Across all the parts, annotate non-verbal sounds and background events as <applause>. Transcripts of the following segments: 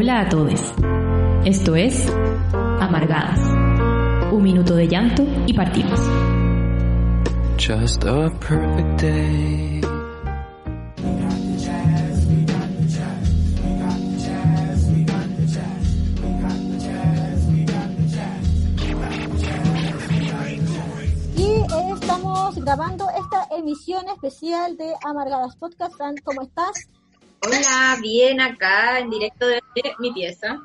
Hola a todos. Esto es Amargadas. Un minuto de llanto y partimos. Just a perfect day. Y estamos grabando esta emisión especial de Amargadas Podcast. ¿Cómo estás? Hola, bien acá en directo de mi pieza.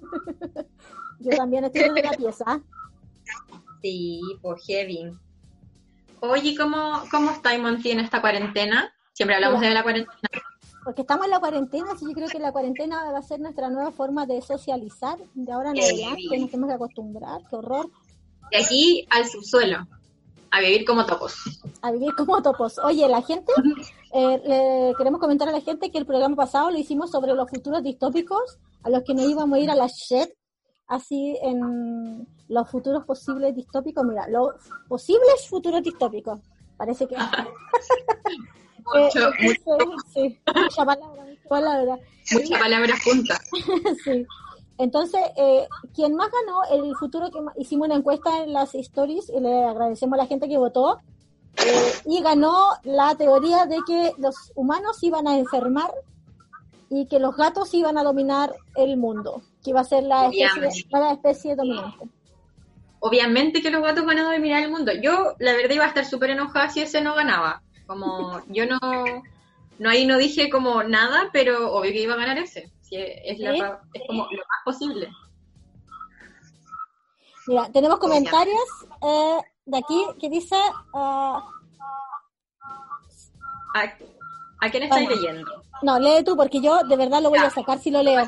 <laughs> Yo también estoy en la pieza. Sí, por heavy. Oye, ¿cómo, cómo está Monty en esta cuarentena? Siempre hablamos de la cuarentena. Porque estamos en la cuarentena, así yo creo que la cuarentena va a ser nuestra nueva forma de socializar. De ahora en adelante nos tenemos que acostumbrar. Qué horror. De aquí al subsuelo, a vivir como topos. A vivir como topos. Oye, la gente, eh, le queremos comentar a la gente que el programa pasado lo hicimos sobre los futuros distópicos, a los que nos íbamos a ir a la shed, así en los futuros posibles distópicos. Mira, los posibles futuros distópicos. Parece que... <laughs> Mucho, Eh, mucho- <laughs> sí, mucha palabra, mucha palabra. muchas palabras juntas. <laughs> sí. Entonces, eh, quien más ganó el futuro que hicimos una encuesta en las stories y le agradecemos a la gente que votó eh, y ganó la teoría de que los humanos iban a enfermar y que los gatos iban a dominar el mundo, que iba a ser la especie dominante. Obviamente que los gatos van a dominar el mundo. Yo, la verdad, iba a estar súper enojada si ese no ganaba. Como, yo no, no ahí no dije como nada, pero obvio que iba a ganar ese. Si es, la ¿Sí? pa- es como lo más posible. Mira, tenemos comentarios eh, de aquí que dice ah, ¿A, a quién estáis Vamos. leyendo? no, lee tú porque yo de verdad lo voy a sacar si lo leo.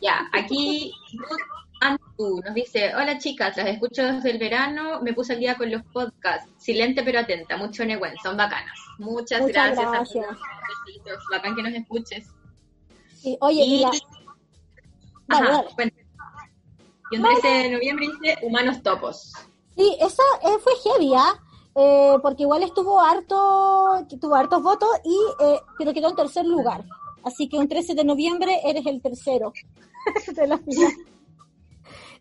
Ya, aquí Antu nos dice, hola chicas, las escucho desde el verano, me puse al día con los podcasts, silente pero atenta, mucho neguen, son bacanas. Muchas, Muchas gracias, gracias. bacán que nos escuches. Sí, oye, Y- mira, Dale, Ajá, dale. cuenta. Y un 13 de noviembre dice Humanos Topos. Sí, esa eh, fue heavy, ¿ah? Eh, porque igual estuvo harto, tuvo hartos votos y eh, pero quedó en tercer lugar. Así que un 13 de noviembre eres el tercero <laughs> de la fila.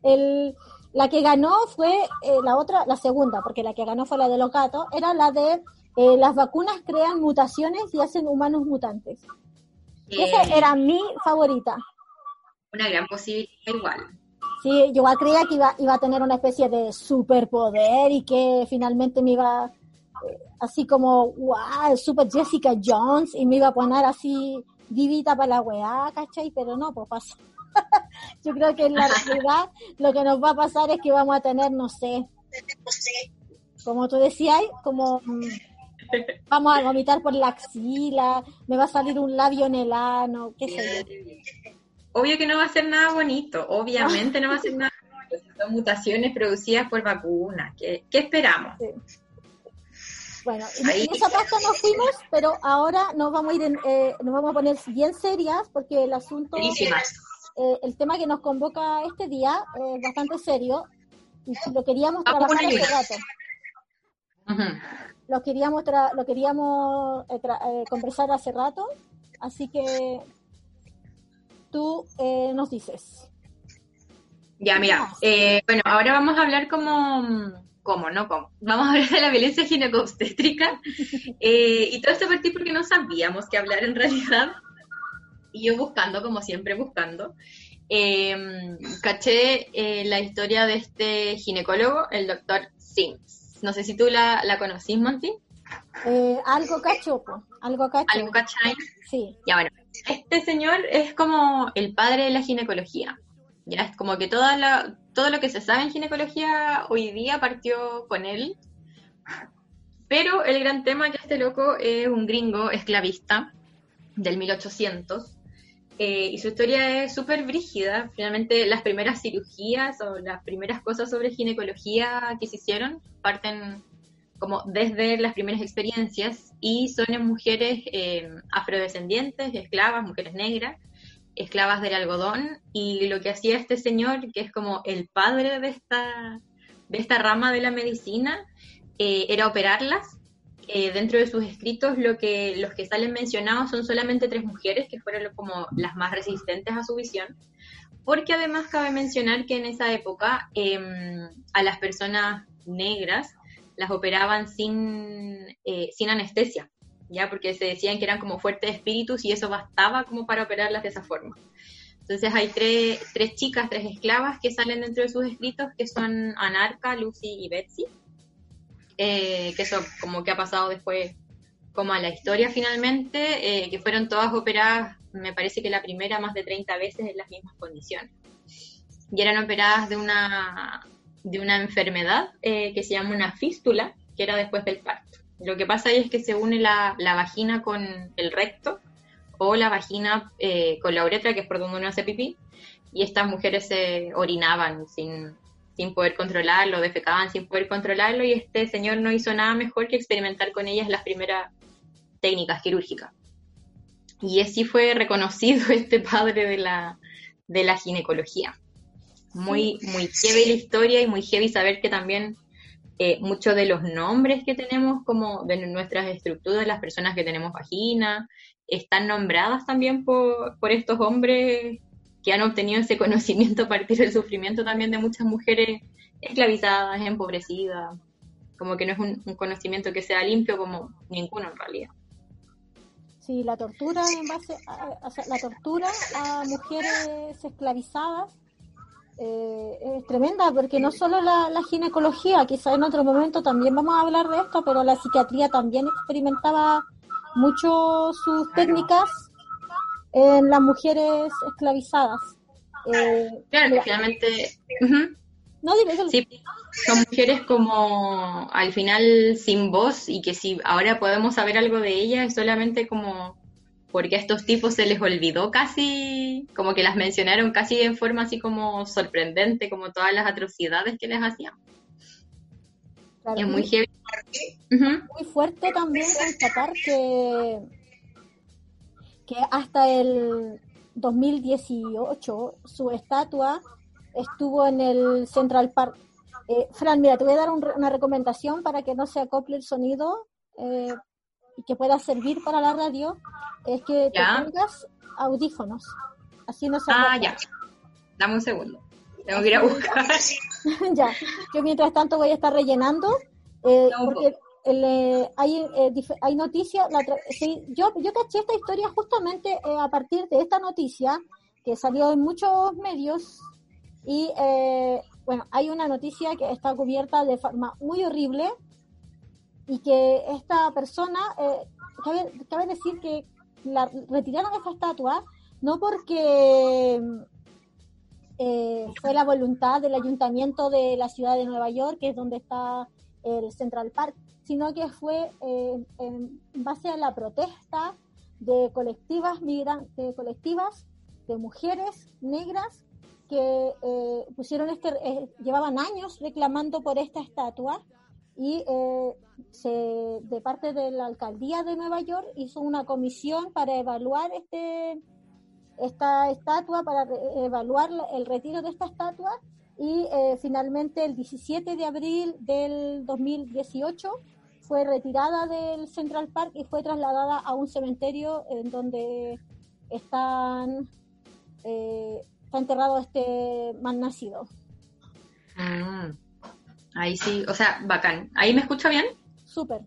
El, la que ganó fue eh, la otra, la segunda, porque la que ganó fue la de los gatos, era la de eh, las vacunas crean mutaciones y hacen humanos mutantes. Esa Eh, era mi favorita. Una gran posibilidad igual. Sí, yo creía que iba, iba a tener una especie de superpoder y que finalmente me iba, eh, así como, wow, super Jessica Jones, y me iba a poner así vivita para la weá, ¿cachai? Pero no, pues pasa. <laughs> yo creo que en la <laughs> realidad lo que nos va a pasar es que vamos a tener, no sé, <laughs> como tú decías, como mm, vamos a vomitar por la axila, me va a salir un labio en el ano, qué sé yo. Obvio que no va a ser nada bonito, obviamente no va a ser nada bonito. Son mutaciones producidas por vacunas. ¿Qué, qué esperamos? Bueno, Ahí- en esa pasta nos fuimos, pero ahora nos vamos a ir, en, eh, nos vamos a poner bien serias porque el asunto, eh, el tema que nos convoca este día es bastante serio y lo queríamos trabajar hace rato. Ujú. Lo queríamos, tra- lo queríamos eh, tra- eh, conversar hace rato, así que tú eh, nos dices. Ya, mira, eh, bueno, ahora vamos a hablar como, como, no como, vamos a hablar de la violencia ginecobstétrica, <laughs> eh, y todo esto partí porque no sabíamos qué hablar en realidad, y yo buscando, como siempre buscando, eh, caché la historia de este ginecólogo, el doctor Sims. No sé si tú la, la conocís, Monty, Eh, algo cacho, algo cacho. algo cachai. Sí, Ya bueno, este señor es como el padre de la ginecología. Ya es como que toda la, todo lo que se sabe en ginecología hoy día partió con él. Pero el gran tema es que este loco es un gringo esclavista del 1800 eh, y su historia es súper brígida. Finalmente las primeras cirugías o las primeras cosas sobre ginecología que se hicieron parten como desde las primeras experiencias y son en mujeres eh, afrodescendientes, esclavas, mujeres negras, esclavas del algodón y lo que hacía este señor, que es como el padre de esta, de esta rama de la medicina, eh, era operarlas eh, dentro de sus escritos lo que, los que salen mencionados son solamente tres mujeres que fueron como las más resistentes a su visión, porque además cabe mencionar que en esa época em, a las personas negras las operaban sin, eh, sin anestesia, ya porque se decían que eran como fuertes espíritus y eso bastaba como para operarlas de esa forma. Entonces hay tres, tres chicas, tres esclavas que salen dentro de sus escritos, que son Anarca, Lucy y Betsy, eh, que eso como que ha pasado después como a la historia finalmente, eh, que fueron todas operadas, me parece que la primera más de 30 veces en las mismas condiciones. Y eran operadas de una, de una enfermedad eh, que se llama una fístula, que era después del parto. Lo que pasa ahí es que se une la, la vagina con el recto o la vagina eh, con la uretra, que es por donde uno hace pipí, y estas mujeres se orinaban sin, sin poder controlarlo, defecaban sin poder controlarlo, y este señor no hizo nada mejor que experimentar con ellas las primeras técnicas quirúrgicas. Y así fue reconocido <laughs> este padre de la, de la ginecología. Muy, muy heavy la historia y muy heavy saber que también eh, muchos de los nombres que tenemos como de nuestras estructuras, las personas que tenemos vagina, están nombradas también por, por estos hombres que han obtenido ese conocimiento a partir del sufrimiento también de muchas mujeres esclavizadas, empobrecidas, como que no es un, conocimiento que sea limpio como ninguno en realidad. Sí, la tortura en base a, la tortura a mujeres esclavizadas eh, es tremenda porque no solo la, la ginecología, quizá en otro momento también vamos a hablar de esto, pero la psiquiatría también experimentaba mucho sus técnicas en las mujeres esclavizadas. Eh, claro, finalmente... No, Sí, son mujeres como al final sin voz y que si ahora podemos saber algo de ellas es solamente como porque a estos tipos se les olvidó casi, como que las mencionaron casi en forma así como sorprendente, como todas las atrocidades que les hacían. es muy heavy. muy fuerte también constatar que, que hasta el 2018 su estatua estuvo en el Central Park. Eh, Fran, mira, te voy a dar una recomendación para que no se acople el sonido eh, y que pueda servir para la radio, es que te pongas audífonos. Así no se Ah, ya. Dame un segundo. Tengo que ir a buscar. <laughs> ya. Yo mientras tanto voy a estar rellenando. Eh, porque eh, hay, eh, hay noticias, yo, yo caché esta historia justamente eh, a partir de esta noticia que salió en muchos medios y bueno, hay una noticia que está cubierta de forma muy horrible y que esta persona, cabe, cabe, decir que la retiraron esta estatua no porque fue la voluntad del ayuntamiento de la ciudad de Nueva York, que es donde está el Central Park, sino que fue eh, en base a la protesta de colectivas migrantes, de colectivas de mujeres negras que eh, pusieron este, eh, llevaban años reclamando por esta estatua y de parte de la alcaldía de Nueva York hizo una comisión para evaluar este esta estatua, para evaluar el retiro de esta estatua y finalmente el 17 de abril del 2018 fue retirada del Central Park y fue trasladada a un cementerio en donde están eh, está enterrado este mal nacido. Mm. ahí sí, o sea, bacán. ¿Ahí me escucha bien? Súper.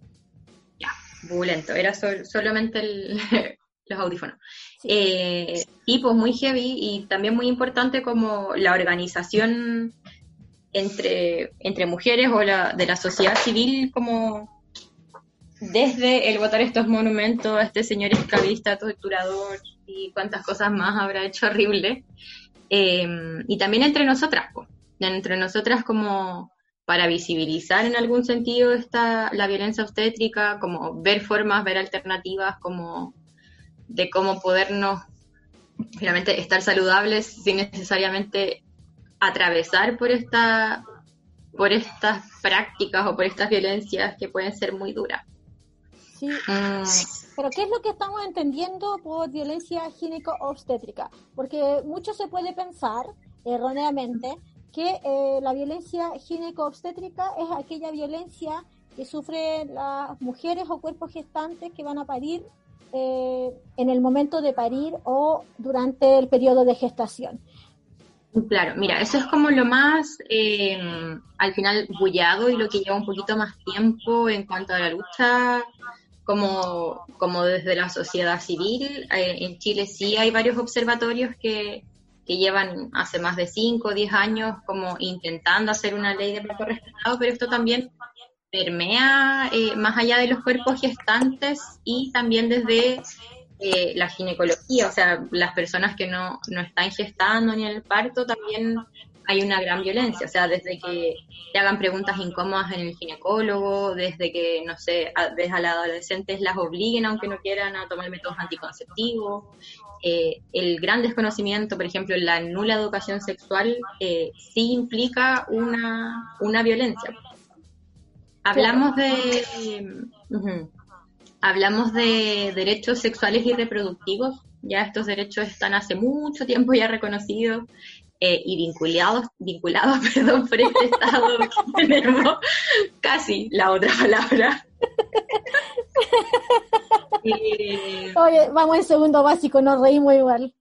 Ya, bulento, era solamente <laughs> los audífonos. Sí. Eh, y pues muy heavy y también muy importante como la organización entre, entre mujeres o la, de la sociedad civil como desde el votar estos monumentos a este señor esclavista, torturador y cuántas cosas más habrá hecho horrible. Eh, y también entre nosotras, entre nosotras como para visibilizar en algún sentido esta, la violencia obstétrica, como ver formas, ver alternativas, como de cómo podernos realmente estar saludables sin necesariamente atravesar por esta por estas prácticas o por estas violencias que pueden ser muy duras. Ah. Pero ¿qué es lo que estamos entendiendo por violencia gineco-obstétrica? Porque mucho se puede pensar erróneamente que eh, la violencia gineco-obstétrica es aquella violencia que sufren las mujeres o cuerpos gestantes que van a parir eh, en el momento de parir o durante el periodo de gestación. Claro, mira, eso es como lo más, eh, al final, bullado y lo que lleva un poquito más tiempo en cuanto a la lucha, como, como desde la sociedad civil. Eh, en Chile sí hay varios observatorios que, que llevan hace más de 5 o 10 años como intentando hacer una ley de parto respetado, pero esto también permea eh, más allá de los cuerpos gestantes y también desde eh, la ginecología, o sea, las personas que no, no están gestando ni el parto, también hay una gran violencia, o sea, desde que te hagan preguntas incómodas en el ginecólogo, desde que, no sé, desde a las adolescentes las obliguen, aunque no quieran, a tomar métodos anticonceptivos, eh, el gran desconocimiento, por ejemplo, la nula educación sexual, eh, sí implica una, una violencia. Hablamos de... Hablamos de derechos sexuales y reproductivos, ya estos derechos están hace mucho tiempo ya reconocidos eh, y vinculados, vinculados <laughs> perdón, por este estado <laughs> tenemos casi la otra palabra. <laughs> eh, Oye, vamos en segundo básico, nos reímos igual.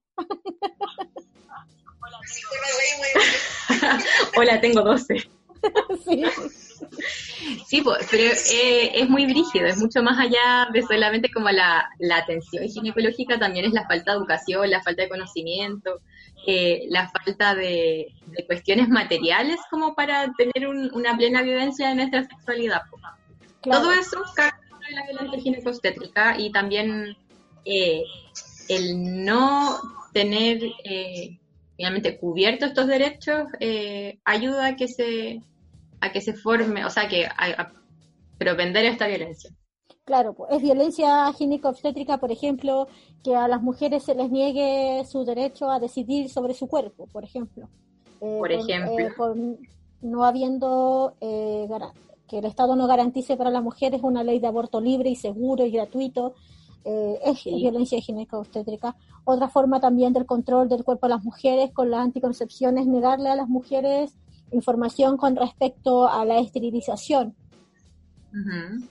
Hola, tengo 12. sí. Sí, pues, pero eh, es muy brígido, es mucho más allá de solamente como la, la atención ginecológica, también es la falta de educación, la falta de conocimiento, eh, la falta de, de, cuestiones materiales como para tener un, una plena vivencia de nuestra sexualidad. Claro. Todo eso en la violencia ginecostétrica y también eh, el no tener finalmente cubiertos estos derechos ayuda a que se a que se forme, o sea, que a, a propender esta violencia. Claro, pues, es violencia ginecobstétrica, por ejemplo, que a las mujeres se les niegue su derecho a decidir sobre su cuerpo, por ejemplo. Eh, por ejemplo. Eh, por no habiendo eh, que el Estado no garantice para las mujeres una ley de aborto libre y seguro y gratuito, eh, es sí. violencia ginecobstétrica. Otra forma también del control del cuerpo de las mujeres con las anticoncepciones, negarle a las mujeres información con respecto a la esterilización. Uh -huh.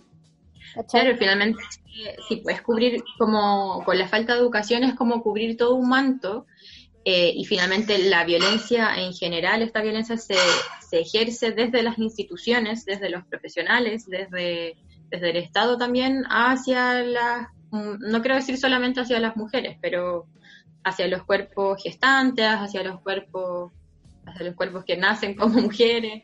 Claro, finalmente, si puedes cubrir como con la falta de educación es como cubrir todo un manto eh, y finalmente la violencia en general, esta violencia se, se, ejerce desde las instituciones, desde los profesionales, desde, desde el Estado también hacia las, no quiero decir solamente hacia las mujeres, pero hacia los cuerpos gestantes, hacia los cuerpos hacia los cuerpos que nacen como <laughs> mujeres.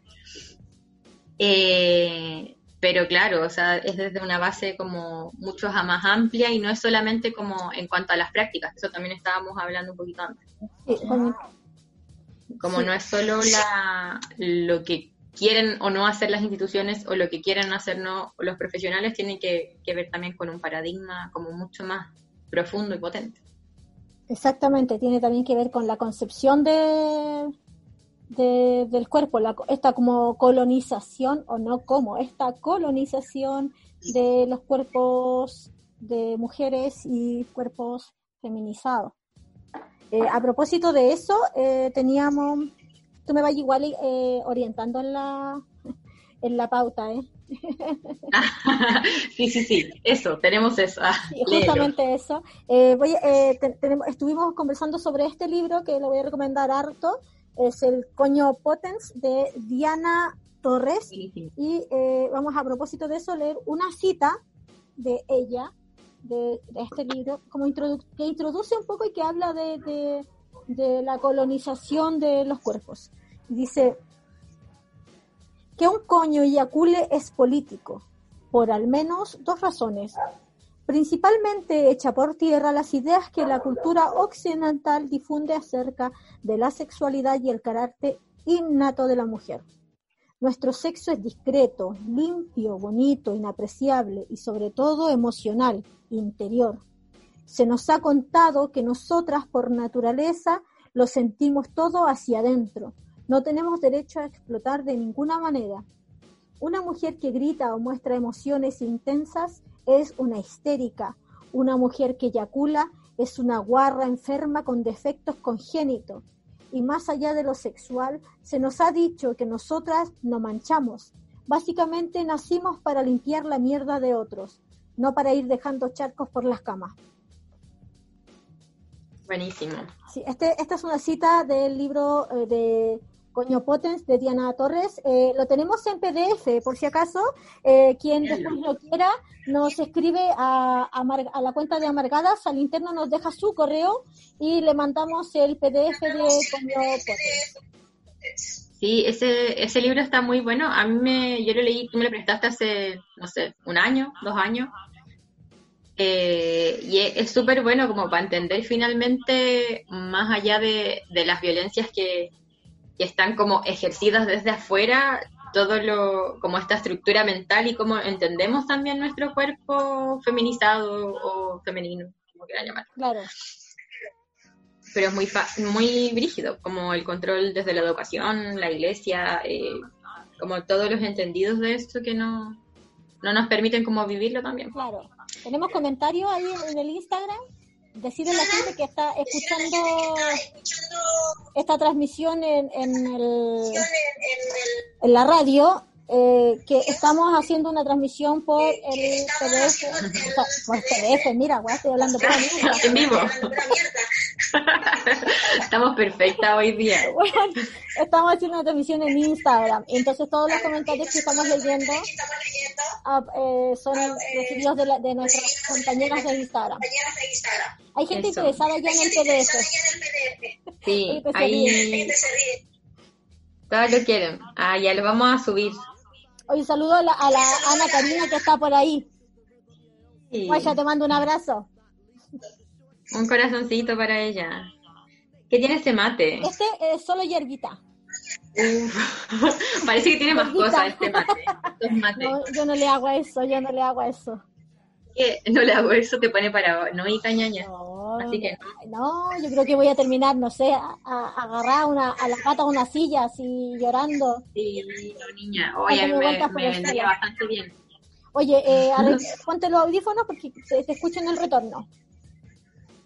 Eh, pero claro, o sea, es desde una base como mucho más amplia y no es solamente como en cuanto a las prácticas, eso también estábamos hablando un poquito antes. Sí, como, como sí. no es solo la, lo que quieren o no hacer las instituciones o lo que quieren hacer no los profesionales, tiene que, que ver también con un paradigma como mucho más profundo y potente. Exactamente, tiene también que ver con la concepción de, de, del cuerpo, la, esta como colonización, o no como, esta colonización de los cuerpos de mujeres y cuerpos feminizados. Eh, a propósito de eso, eh, teníamos, tú me vas igual eh, orientando en la, <laughs> en la pauta, ¿eh? <laughs> sí, sí, sí, eso, tenemos eso. Ah, sí, justamente léelo. eso. Voy, te, tenemos, estuvimos conversando sobre este libro que lo voy a recomendar harto, es el Coño Potens de Diana Torres. Y eh, vamos a propósito de eso leer una cita de ella, de, de este libro, como introdu que introduce un poco y que habla de, de, de la colonización de los cuerpos. Dice que un coño eyacule es político, por al menos dos razones principalmente echa por tierra las ideas que la cultura occidental difunde acerca de la sexualidad y el carácter innato de la mujer. Nuestro sexo es discreto, limpio, bonito, inapreciable y sobre todo emocional, interior. Se nos ha contado que nosotras por naturaleza lo sentimos todo hacia adentro. No tenemos derecho a explotar de ninguna manera. Una mujer que grita o muestra emociones intensas es una histérica. Una mujer que eyacula es una guarra enferma con defectos congénitos. Y más allá de lo sexual, se nos ha dicho que nosotras no manchamos. Básicamente nacimos para limpiar la mierda de otros, no para ir dejando charcos por las camas. Buenísimo. Sí, este, esta es una cita del libro eh, de Coño Potens de Diana Torres. Eh, lo tenemos en PDF, por si acaso. Eh, quien después lo quiera, nos escribe a, a, la cuenta de Amargadas, al interno nos deja su correo y le mandamos el PDF de Coño Potens. Sí, ese, ese libro está muy bueno. A mí me, yo lo leí, tú me lo prestaste hace, no sé, un año, dos años. Eh, y es súper bueno como para entender finalmente, más allá de, las violencias que, están como ejercidas desde afuera, todo lo, como esta estructura mental y cómo entendemos también nuestro cuerpo feminizado o femenino, como quieran llamar. Claro. Pero es muy, muy brígido, como el control desde la educación, la iglesia, eh, como todos los entendidos de esto que no, no nos permiten como vivirlo también. Claro. Tenemos comentarios ahí en el Instagram. Decirle a la gente que está escuchando esta transmisión en, en, el, en la radio eh, que estamos haciendo una transmisión por el PDF, por PDF, mira, estoy hablando por <laughs> En vivo. <laughs> Estamos perfectas hoy día. <laughs> estamos haciendo una transmisión en Instagram, entonces todos los comentarios que estamos leyendo ah, eh, son recibidos de, de, nuestras compañeras de Instagram. Hay gente interesada ya en el PDF. Sí, ahí... Todos lo quieren. Ah, ya lo vamos a subir. Hoy saludo a la, Ana Karina que está por ahí. Sí. ya te mando un abrazo. Un corazoncito para ella. ¿Qué tiene este mate? Este es solo hierbita. <laughs> Parece que tiene más cosas este mate. <laughs> No, yo no le hago eso, yo no le hago eso. ¿Qué? No le hago eso, te pone para no y cañaña. No, Así que no. yo creo que voy a terminar, no sé, a, agarrar una, a la pata una silla así llorando. Sí, no, niña. Oye, me, me vendría bastante bien. Oye, eh, <laughs> ponte los audífonos porque te, te escuchan el retorno.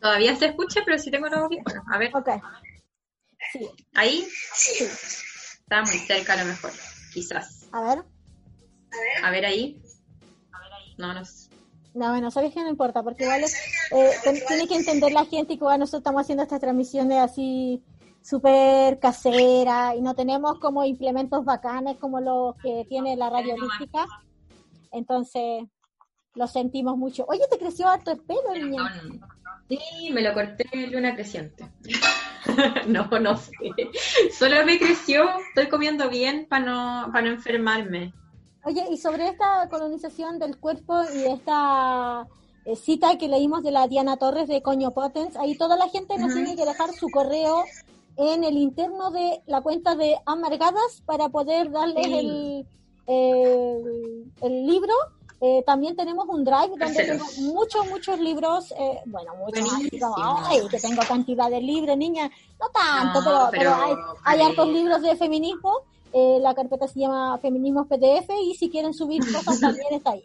Todavía se escucha, pero sí tengo los audífonos. A ver. Ok. Sí. ¿Ahí? Sí. Está muy cerca a lo mejor, quizás. A ver. A ver ahí. No, no sé. No, bueno, sabes que no importa, porque igual eh, tiene que entender la gente que nosotros estamos haciendo estas transmisiones así súper caseras y no tenemos como implementos bacanes como los que tiene la radio holística. Entonces, lo sentimos mucho. Oye, ¿te creció harto el pelo, niña? Sí, me lo corté en luna creciente. <laughs> no, no sé. Solo me creció, estoy comiendo bien para no, para no enfermarme. Oye, y sobre esta colonización del cuerpo y esta eh, cita que leímos de la Diana Torres de Coño Potens, ahí toda la gente nos tiene que dejar su correo en el interno de la cuenta de Amargadas para poder darles el, el, libro. Eh, también tenemos un drive donde tengo muchos, muchos libros, eh, bueno, muchos, ay, que tengo cantidad de libros, niña, no tanto, pero, pero, hay, hay hartos libros de feminismo eh, la carpeta se llama Feminismos PDF y si quieren subir cosas <laughs> también está ahí.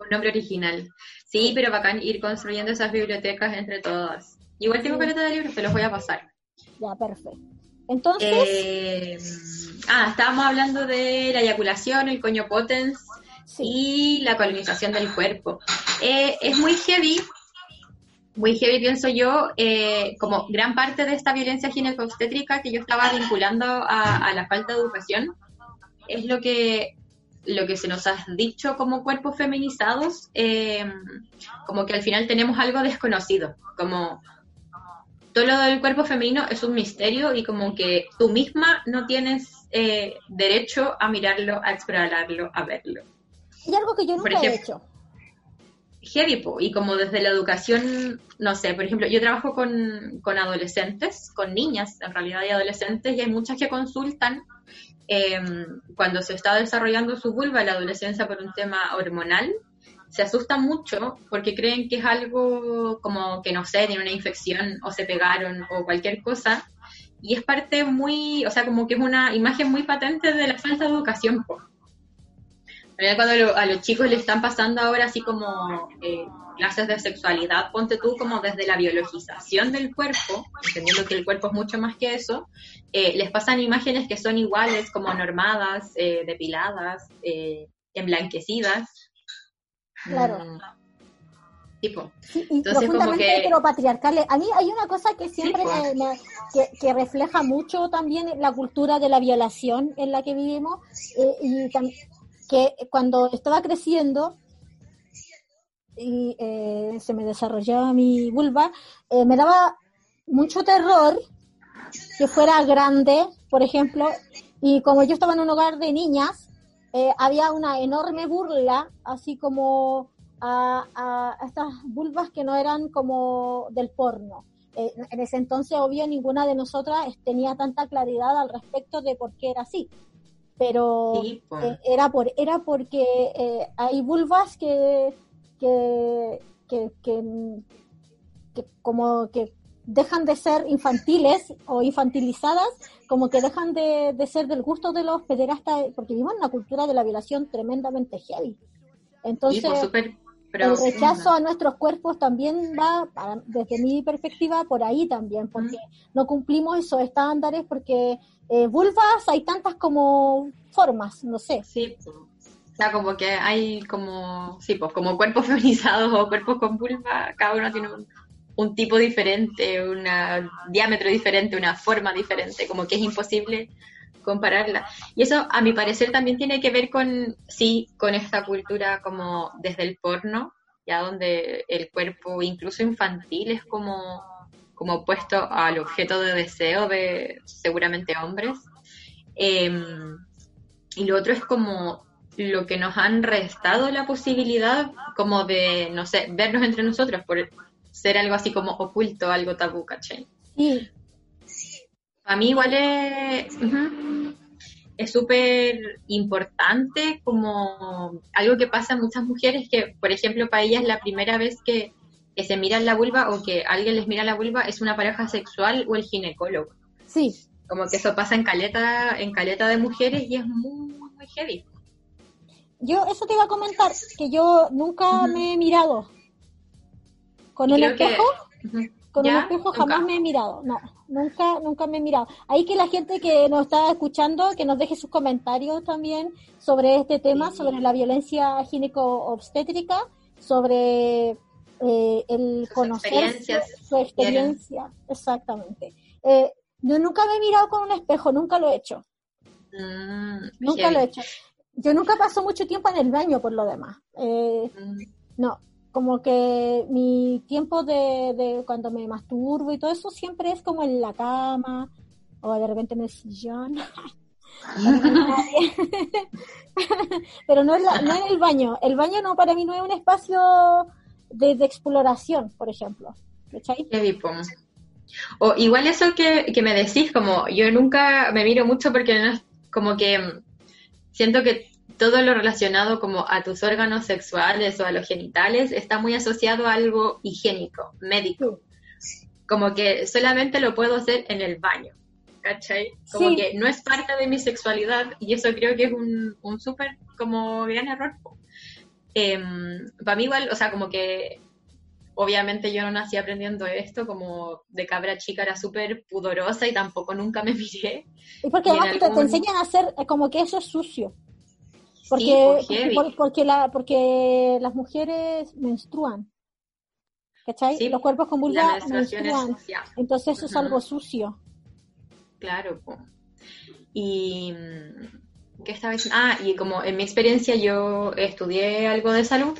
Un nombre original. Sí, pero bacán ir construyendo esas bibliotecas entre todas. Igual tengo carpeta de libros, te los voy a pasar. Ya, perfecto. Entonces... Eh, ah, estábamos hablando de la eyaculación, el coño potens y la colonización del cuerpo. Eh, es muy heavy muy heavy, pienso yo, eh, como gran parte de esta violencia ginecobstétrica que yo estaba vinculando a, la falta de educación, es lo que, lo que se nos ha dicho como cuerpos feminizados, eh, como que al final tenemos algo desconocido, como todo lo del cuerpo femenino es un misterio y como que tú misma no tienes eh, derecho a mirarlo, a explorarlo, a verlo. Y algo que yo nunca he hecho heavy, y como desde la educación, no sé, por ejemplo, yo trabajo con, adolescentes, con niñas en realidad y adolescentes, y hay muchas que consultan em, cuando se está desarrollando su vulva la adolescencia por un tema hormonal, se asustan mucho porque creen que es algo como que no sé, tiene una infección o se pegaron o cualquier cosa. Y es parte muy, o sea, como que es una imagen muy patente de la falta de educación. Cuando lo- a los chicos le están pasando ahora así como eh, clases de sexualidad, ponte tú como desde la biologización del cuerpo, entendiendo que el cuerpo es mucho más que eso, eh, les pasan imágenes que son iguales, como normadas, eh, depiladas, eh, emblanquecidas. Claro. Mm, tipo, Sí, y Entonces, como que-. A mí hay una cosa que siempre Sí, pues. me- me- que, que refleja mucho también la cultura de la violación en la que vivimos eh, y que cuando estaba creciendo y eh, se me desarrollaba mi vulva, eh, me daba mucho terror que fuera grande, por ejemplo, y como yo estaba en un hogar de niñas, eh, había una enorme burla, así como a, a- estas vulvas que no eran como del porno. Eh, en ese entonces, obvio, ninguna de nosotras tenía tanta claridad al respecto de por qué era así. Pero Sí, po. eh, era por era porque eh, hay vulvas que que, que, que, que como que dejan de ser infantiles o infantilizadas, como que dejan de, de ser del gusto de los pederastas, porque vivimos en una cultura de la violación tremendamente heavy. Entonces, Sí, pues, súper el rechazo a nuestros cuerpos también va, para- desde mi perspectiva, por ahí también, porque no cumplimos esos estándares, porque eh, vulvas hay tantas como formas, no sé. Sí, o sea, como que hay como, sí, pues como cuerpos <laughs> feminizados o cuerpos con vulva, cada uno tiene un, un tipo diferente, un diámetro diferente, una forma diferente, como que es imposible compararla. Y eso, a mi parecer, también tiene que ver con, sí, con esta cultura como desde el porno, ya donde el cuerpo, incluso infantil, es como, como puesto al objeto de deseo de seguramente hombres. Em, y lo otro es como lo que nos han restado la posibilidad como de, no sé, vernos entre nosotros por ser algo así como oculto, algo tabú, ¿cachai? Sí, A mí igual es ujú, es súper importante como algo que pasa a muchas mujeres que, por ejemplo, para ellas la primera vez que, que se miran la vulva o que alguien les mira la vulva es una pareja sexual o el ginecólogo. sí, Como que eso pasa en caleta, en caleta de mujeres y es muy, muy heavy. Yo eso te iba a comentar, que yo nunca me he mirado. Con un que- espejo, con un espejo Nunca. jamás me he mirado. No, nunca, nunca me he mirado. Ahí que la gente que nos está escuchando, que nos deje sus comentarios también sobre este tema, Sí. sobre la violencia gineco-obstétrica, sobre eh, el Sus conocer experiencias, su experiencia. Exactamente. Eh, yo nunca me he mirado con un espejo, nunca lo he hecho. Mm, Nunca heavy. lo he hecho. Yo nunca paso mucho tiempo en el baño por lo demás. Eh, Mm, no, como que mi tiempo de, de cuando me masturbo y todo eso siempre es como en la cama o de repente en el sillón. <laughs> <laughs> Pero no, en la- no en el baño. El baño no para mí no es un espacio de, de exploración, por ejemplo. ¿Cachai? O igual eso que, que me decís, como yo nunca me miro mucho porque no es como que mm, siento que todo lo relacionado como a tus órganos sexuales o a los genitales está muy asociado a algo higiénico, médico. Como que solamente lo puedo hacer en el baño. ¿Cachai? Como Sí. que no es parte de mi sexualidad y eso creo que es un, un súper como gran error. Po. Em, para mí igual, o sea, como que obviamente yo no nací aprendiendo esto, como de cabra chica era súper pudorosa y tampoco nunca me miré. Y porque Y además que te, algún- enseñan a hacer eh, como que eso es sucio. Sí, Porque, pues, heavy. por- porque, la, porque las mujeres menstruan. ¿Cachai? Sí, Los cuerpos con vulva es menstruan. sucia. Entonces eso es Ujú. algo sucio. Claro, po. Y mm, ¿qué estaba diciendo? Ah, y como en mi experiencia yo estudié algo de salud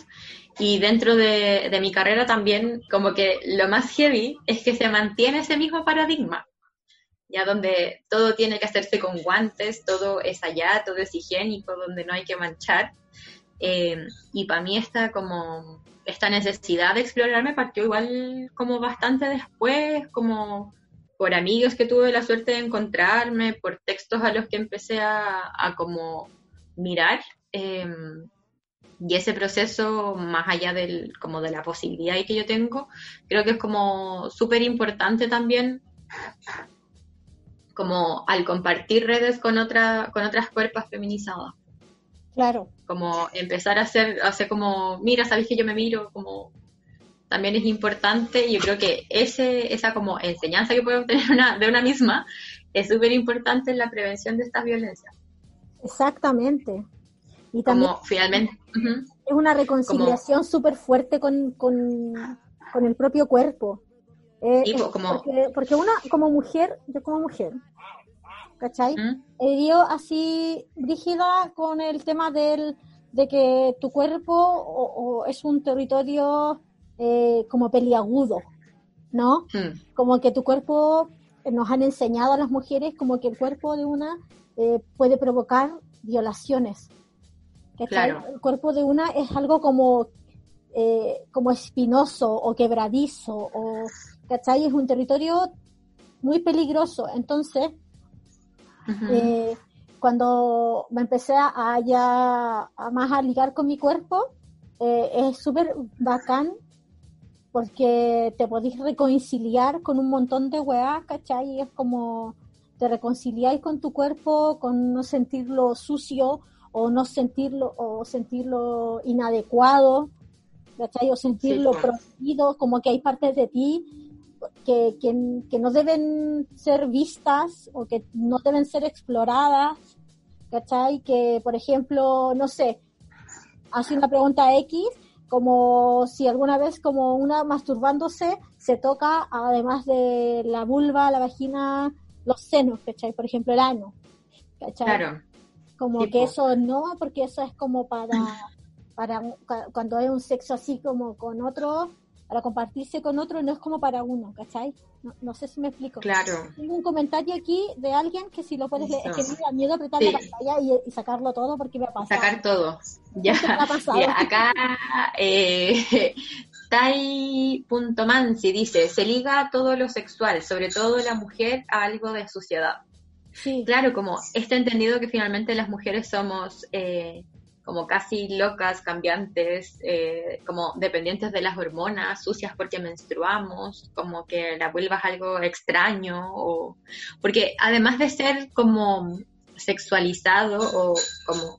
y dentro de, de mi carrera también como que lo más heavy es que se mantiene ese mismo paradigma, ya donde todo tiene que hacerse con guantes, todo es allá, todo es higiénico, donde no hay que manchar. Eh, y para mí esta como esta necesidad de explorarme partió igual como bastante después, como por amigos que tuve la suerte de encontrarme, por textos a los que empecé a, a como mirar. eh, y ese proceso, más allá del, como de la posibilidad que yo tengo, creo que es como súper importante también como al compartir redes con otra, con otras cuerpos feminizadas. Claro. Como empezar a hacer, hacer como, mira, sabes que yo me miro, como también es importante. Yo creo que ese, esa como enseñanza que puede obtener una, de una misma es súper importante en la prevención de estas violencias. Exactamente. Y también Como finalmente, es una reconciliación súper fuerte con, con, con el propio cuerpo. Eh, como- porque, porque una como mujer, yo como mujer, ¿cachai? ¿Mm? He ido así rígida con el tema del, de que tu cuerpo o- o es un territorio eh, como peliagudo, ¿no? Mm, como que tu cuerpo, eh, nos han enseñado a las mujeres como que el cuerpo de una eh, puede provocar violaciones. El cuerpo de una es algo como, eh, como espinoso o quebradizo, o, ¿cachai? Es un territorio muy peligroso. Entonces, eh, cuando me empecé a, ya a más a ligar con mi cuerpo, es súper bacán porque te podéis reconciliar con un montón de weas, ¿cachai? Es como te reconciliáis con tu cuerpo, con no sentirlo sucio o no sentirlo o sentirlo inadecuado, ¿cachai? O sentirlo Sí, prohibido, como que hay partes de ti que, que, que no deben ser vistas o que no deben ser exploradas, ¿cachai? Que, por ejemplo, no sé, hace una pregunta X, como si alguna vez como una masturbándose se toca, además de la vulva, la vagina, los senos, ¿cachai? Por ejemplo, el ano, ¿cachai? Claro, Como que eso no, porque eso es como para, para cuando hay un sexo así como con otro, para compartirse con otro, no es como para uno, ¿cachai? No, no sé si me explico. claro. Tengo un comentario aquí de alguien que si lo puedes leer, es que me da miedo apretar Sí. la pantalla y, y sacarlo todo porque me ha pasado. Sacar todo. Ya. <laughs> Mira, acá eh, <laughs> Tai.mansi dice, se liga a todo lo sexual, sobre todo la mujer, a algo de suciedad. Sí, Claro, como está entendido que finalmente las mujeres somos eh, como casi locas, cambiantes, eh, como dependientes de las hormonas, sucias porque menstruamos, como que la vulva es algo extraño, o porque además de ser como sexualizado o como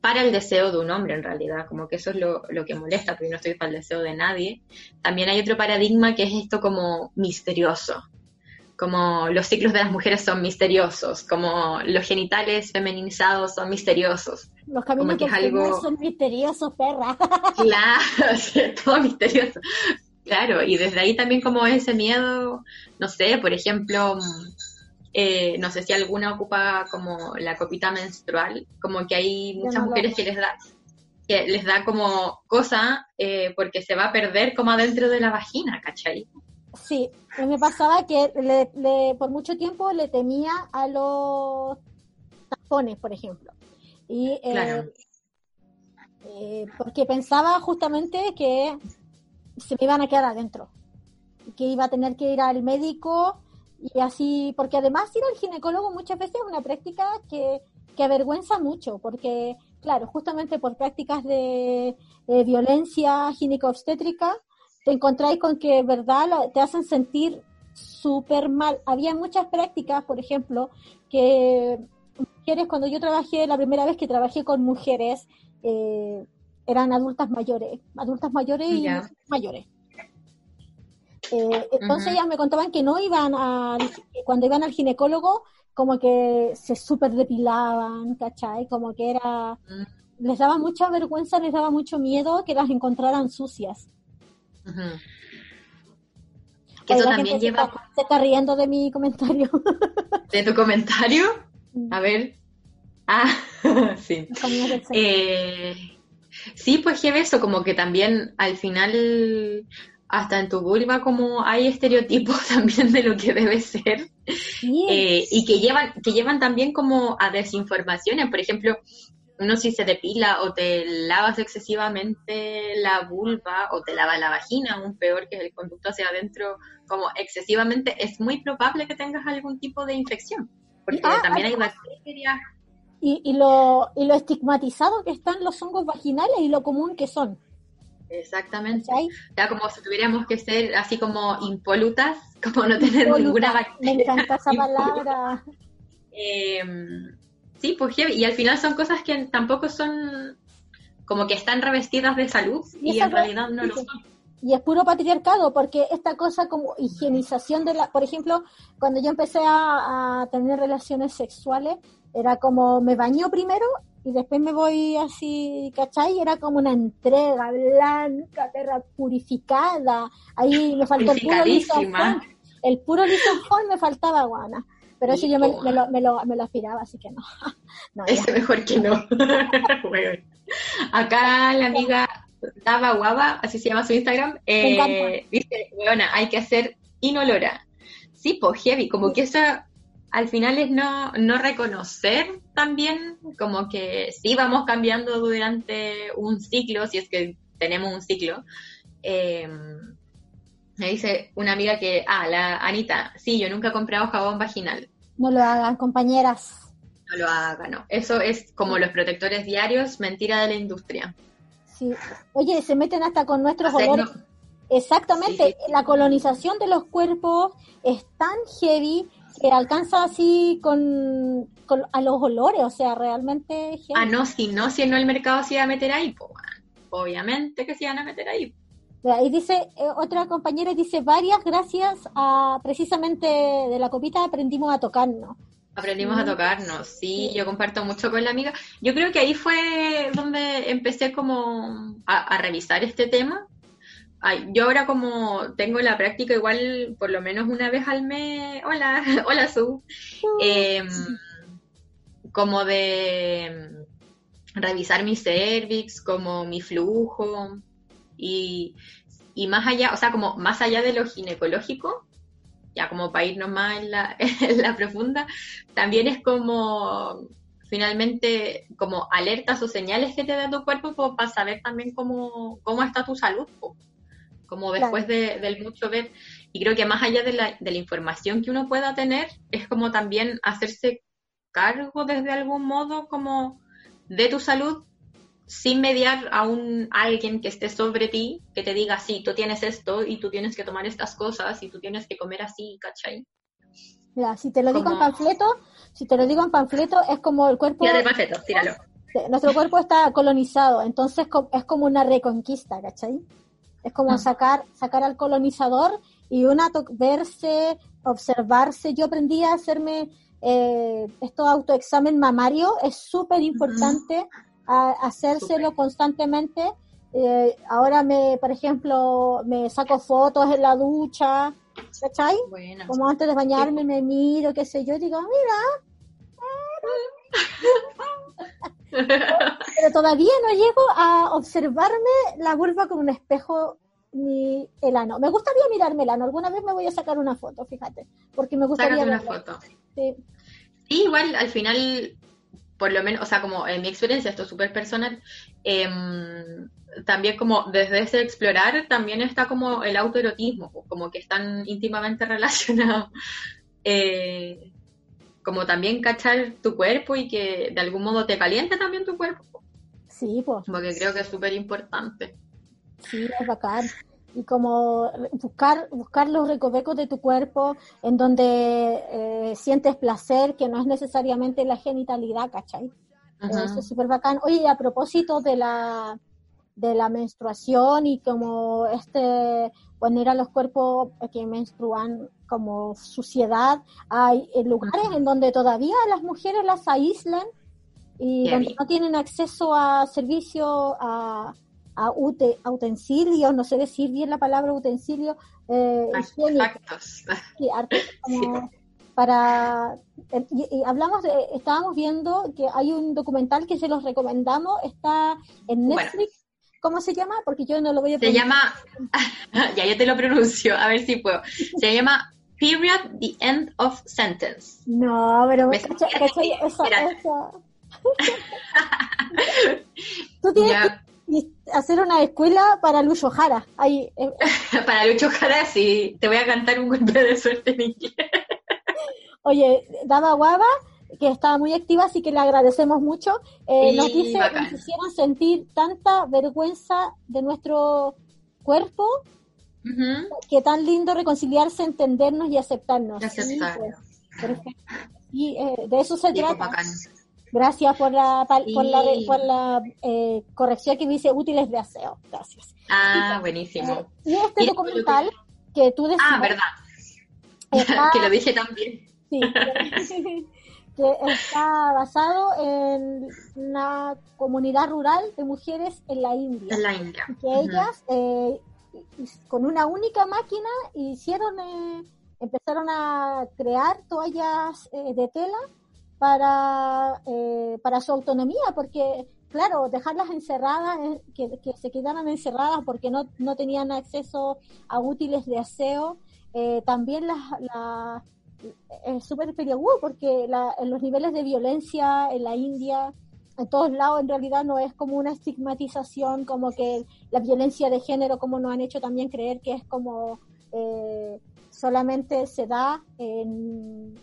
para el deseo de un hombre en realidad, como que eso es lo, lo que molesta, porque no estoy para el deseo de nadie, también hay otro paradigma que es esto como misterioso, como los ciclos de las mujeres son misteriosos, como los genitales feminizados son misteriosos. los caminos como que es algo- son misteriosos, perra. <laughs> Claro, <laughs> sí, todo misterioso. Claro, y desde ahí también como ese miedo, no sé, por ejemplo, eh, no sé si alguna ocupa como la copita menstrual, como que hay muchas no mujeres que les da que les da como cosa eh, porque se va a perder como adentro de la vagina, ¿cachai? Sí, me pasaba que le, le- por mucho tiempo le temía a los tampones, por ejemplo. Y, eh, Claro. eh, porque pensaba justamente que se me iban a quedar adentro, que iba a tener que ir al médico y así, porque además ir al ginecólogo muchas veces es una práctica que, que avergüenza mucho, porque claro, justamente por prácticas de, de violencia gineco-obstétrica, te encontráis con que, ¿verdad?, te hacen sentir súper mal. Había muchas prácticas, por ejemplo, que mujeres, cuando yo trabajé, la primera vez que trabajé con mujeres, eh, eran adultas mayores, adultas mayores y mujeres mayores. Eh, entonces Ujú. ellas me contaban que no iban al, cuando iban al ginecólogo, como que se súper depilaban, ¿cachai? Como que era, Mm, les daba mucha vergüenza, les daba mucho miedo que las encontraran sucias. Que eso también gente se lleva está- se está riendo de mi comentario. <laughs> de tu comentario. A ver. Ah, <laughs> sí. Eh, sí, pues que eso, como que también al final, hasta en tu vulva, como hay estereotipos <laughs> también de lo que debe ser, Sí, eh, y que llevan, que llevan también como a desinformaciones. Por ejemplo, uno si se depila o te lavas excesivamente la vulva o te lava la vagina, aún peor que es el conducto hacia adentro, como excesivamente, es muy probable que tengas algún tipo de infección. Porque Ah, también hay bacterias y, y, lo, y lo estigmatizado que están los hongos vaginales y lo común que son. Exactamente. Ya como si tuviéramos que ser así como impolutas, <laughs> como no tener ninguna Me bacteria. encanta esa palabra. <laughs> Eh, Sí, pues heavy. Y al final son cosas que tampoco son como que están revestidas de salud Y en realidad no lo son. Y es puro patriarcado, porque esta cosa como higienización de la... Por ejemplo, cuando yo empecé a, a tener relaciones sexuales, era como me baño primero y después me voy así, ¿cachai? Era como una entrega blanca, perra purificada. Ahí me faltó el puro lisofón. El puro lisofón me faltaba, guana. Pero eso yo me, lo, me, lo, me lo aspiraba, así que no. <laughs> no. Ese mejor que no. <laughs> Acá la amiga Dava Guava, así se llama su Instagram, eh, dice, weona, hay que hacer inolora. Sí, pues heavy, como que eso al final es no, no reconocer también, como que sí vamos cambiando durante un ciclo, si es que tenemos un ciclo. Eh, me dice una amiga que, ah, la Anita, sí, yo nunca he comprado jabón vaginal. No lo hagan, compañeras. No lo haga, no. Eso es como los protectores diarios, mentira de la industria. Sí. Oye, se meten hasta con nuestros olores. no- Exactamente, Sí, sí. la colonización de los cuerpos es tan heavy que alcanza así con, con- a los olores, o sea, realmente heavy. Ah, no, si no, si no el mercado se iba a meter ahí, pues, obviamente que se iban a meter ahí. Y dice, eh, otra compañera dice, varias gracias a precisamente de la copita aprendimos a tocarnos. Aprendimos a tocarnos, sí, Sí. yo comparto mucho con la amiga. Yo creo que ahí fue donde empecé como a, a revisar este tema. Ay, yo ahora como tengo la práctica igual por lo menos una vez al mes, hola, <laughs> hola Su, Em, como de revisar mi cervix, como mi flujo y, y más allá, o sea, como más allá de lo ginecológico, ya como para irnos más en la, <laughs> en la profunda, también es como finalmente como alertas o señales que te da tu cuerpo po, para saber también cómo, cómo está tu salud, como después de- del mucho ver. Y creo que más allá de la, de la información que uno pueda tener, es como también hacerse cargo desde algún modo como de tu salud sin mediar a un a alguien que esté sobre ti, que te diga, sí, tú tienes esto y tú tienes que tomar estas cosas y tú tienes que comer así, ¿cachai? Mira, si te lo digo en Como- panfleto, si te lo digo en panfleto, es como el cuerpo, Tírate panfleto, tíralo. nuestro cuerpo está colonizado, entonces es como una reconquista, ¿cachai? Es como Mm. sacar, sacar al colonizador y una verse, observarse. Yo aprendí a hacerme eh, esto autoexamen mamario, es súper importante a- hacérselo constantemente. Eh, ahora me, por ejemplo, me saco fotos en la ducha, ¿cachai? Bueno. Como antes de bañarme me miro, qué sé yo, digo, mira, <laughs> pero todavía no llego a observarme la vulva con un espejo ni el ano. Me gustaría mirarme el ano, alguna vez me voy a sacar una foto, fíjate, porque me gustaría Sácate una foto. Sí. Sí, igual al final, por lo menos, o sea, como en mi experiencia, esto es súper personal, em, también como desde ese explorar también está como el autoerotismo, pues, como que están íntimamente <laughs> relacionados. Eh, como también cachar tu cuerpo y que de algún modo te caliente también tu cuerpo, Sí, pues, porque creo que es súper importante. sí, es bacán. Y como buscar, buscar los recovecos de tu cuerpo en donde eh, sientes placer, que no es necesariamente la genitalidad, ¿cachai? Ujú. Eso es súper bacán. Oye, a propósito de la, de la menstruación y como este poner a los cuerpos que menstruan como suciedad, hay eh, lugares en donde todavía las mujeres las aíslan y donde no tienen acceso a servicios, a, a, ute- a utensilios, no sé decir bien la palabra utensilio, eh, Artefactos. Sí, arte- <laughs> como para eh, y, y hablamos de estábamos viendo que hay un documental que se los recomendamos está en Bueno. Netflix ¿cómo se llama? porque yo no lo voy a Se llama, <laughs> ya yo te lo pronuncio, a ver si puedo. Se llama Period, the End of Sentence. no pero Me cacha- cacha- esa- esa- <laughs> tú tienes Ya, que hacer una escuela para Lucho Jara ahí eh, <laughs> para Lucho Jara, sí, te voy a cantar un golpe de suerte en inglés. <laughs> Oye, Daba Guava, que está muy activa, así que le agradecemos mucho, eh, Sí, nos dice, bacán. nos hicieron sentir tanta vergüenza de nuestro cuerpo, que tan lindo reconciliarse, entendernos y aceptarnos. Y aceptarnos. Sí, pues, perfecto. Y eh, de eso se Sí, pues, trata. bacán. Gracias por la, por la, Sí. por la eh, corrección que dice útiles de aseo. Gracias. Ah, buenísimo. Eh, y este Y documental que tú decías Ah, verdad. está, <laughs> que lo dije también. <laughs> sí, que está basado en una comunidad rural de mujeres en la India. En la India. que Ujú. ellas eh, con una única máquina hicieron eh, empezaron a crear toallas eh, de tela para eh, para su autonomía porque claro dejarlas encerradas eh, que, que se quedaran encerradas porque no, no tenían acceso a útiles de aseo eh, también las la, es súper peliagudo porque la- los niveles de violencia en la India en todos lados en realidad no es como una estigmatización, como que la violencia de género, como nos han hecho también creer que es como eh, solamente se da en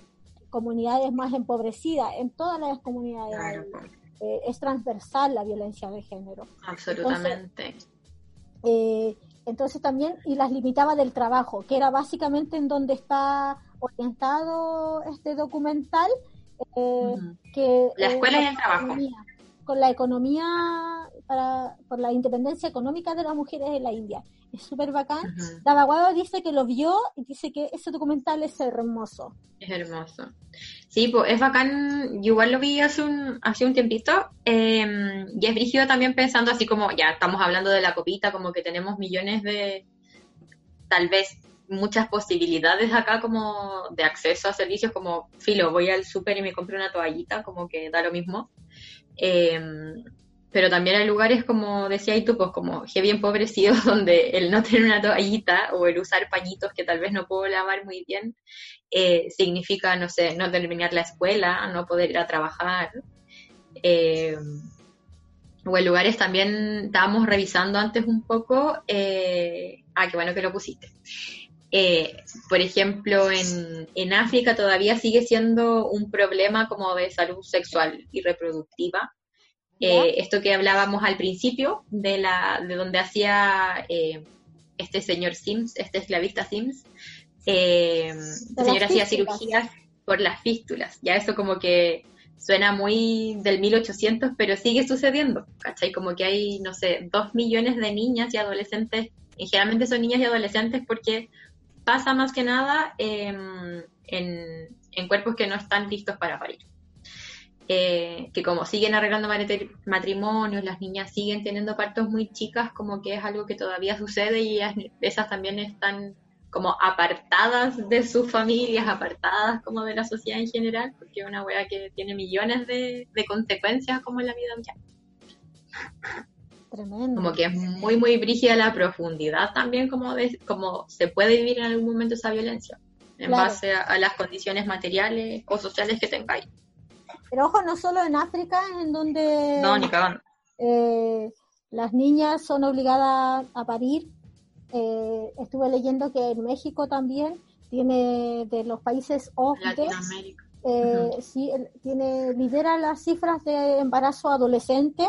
comunidades más empobrecidas, en todas las comunidades Claro, eh, es transversal la violencia de género. absolutamente. Eh, entonces también, y las limitaba del trabajo, que era básicamente en donde está orientado este documental, eh, Ujú. que La eh, escuela y el trabajo. economía- con la economía para por la independencia económica de las mujeres en la India es súper bacán Ujú. Davaguado dice que lo vio y dice que ese documental es hermoso Es hermoso. Sí, pues es bacán. Yo igual lo vi hace un, hace un tiempito. eh, y es brígido también pensando así como, ya estamos hablando de la copita, como que tenemos millones de, tal vez muchas posibilidades acá como de acceso a servicios como, filo, voy al súper y me compro una toallita, como que da lo mismo. Eh, pero también hay lugares como decía tú, pues como heavy empobrecidos <laughs> donde el no tener una toallita o el usar pañitos que tal vez no puedo lavar muy bien eh, significa, no sé, no terminar la escuela, no poder ir a trabajar. Eh, o en lugares también estábamos revisando antes un poco, eh, ah, qué bueno que lo pusiste. Por ejemplo, en, en África todavía sigue siendo un problema como de salud sexual y reproductiva. Eh, esto que hablábamos al principio, de, la, de donde hacía eh, este señor Sims, este esclavista Sims, eh, las señor hacía cirugías por las fístulas. Ya eso como que suena muy del 1800, pero sigue sucediendo, ¿cachai? Como que hay, no sé, dos millones de niñas y adolescentes, y generalmente son niñas y adolescentes porque pasa más que nada em, en, en cuerpos que no están listos para parir. Eh, que como siguen arreglando matrimonios, las niñas siguen teniendo partos muy chicas, como que es algo que todavía sucede y ellas- esas también están como apartadas de sus familias, apartadas como de la sociedad en general, porque es una wea que tiene millones de, de consecuencias como en la vida misma. tremendo Como que es muy, muy brígida la profundidad también como, de, como se puede vivir en algún momento esa violencia, en Claro. base a, a las condiciones materiales o sociales que tengáis. Pero ojo no solo en África en donde No, ni eh, las niñas son obligadas a parir. Eh, estuve leyendo que en México también tiene de los países OCDE, eh, sí, tiene, lidera las cifras de embarazo adolescente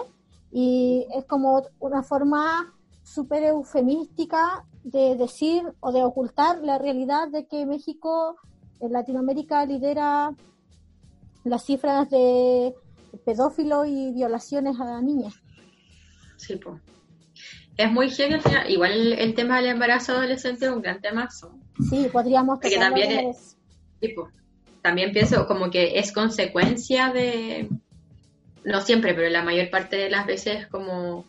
y es como una forma súper eufemística de decir o de ocultar la realidad de que México en Latinoamérica lidera las cifras de pedófilos y violaciones a niñas. Sí, pues. Es muy heavy al final. Igual el, el tema del embarazo adolescente es un gran tema. son- Sí, podríamos tocarlo también es- sí, po. También pienso como que es consecuencia de, no siempre, pero la mayor parte de las veces como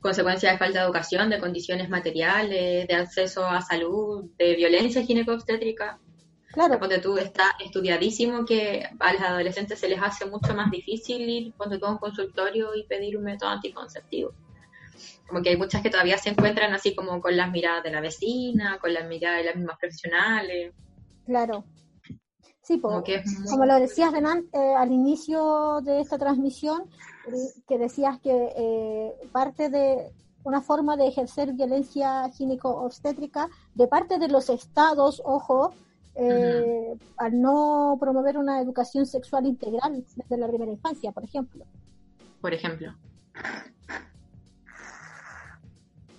consecuencia de falta de educación, de condiciones materiales, de acceso a salud, de violencia ginecobstétrica. Claro, Ponte tú, está estudiadísimo que a los adolescentes se les hace mucho más difícil ir, ponte tú a un consultorio y pedir un método anticonceptivo. Como que hay muchas que todavía se encuentran así como con las miradas de la vecina, con las miradas de las mismas profesionales. claro. Sí, po, Como que muy- como lo decías delan- eh, al inicio de esta transmisión, eh, que decías que eh, parte de una forma de ejercer violencia gineco-obstétrica de parte de los estados, ojo, eh, al no promover una educación sexual integral desde la primera infancia, por ejemplo. por ejemplo.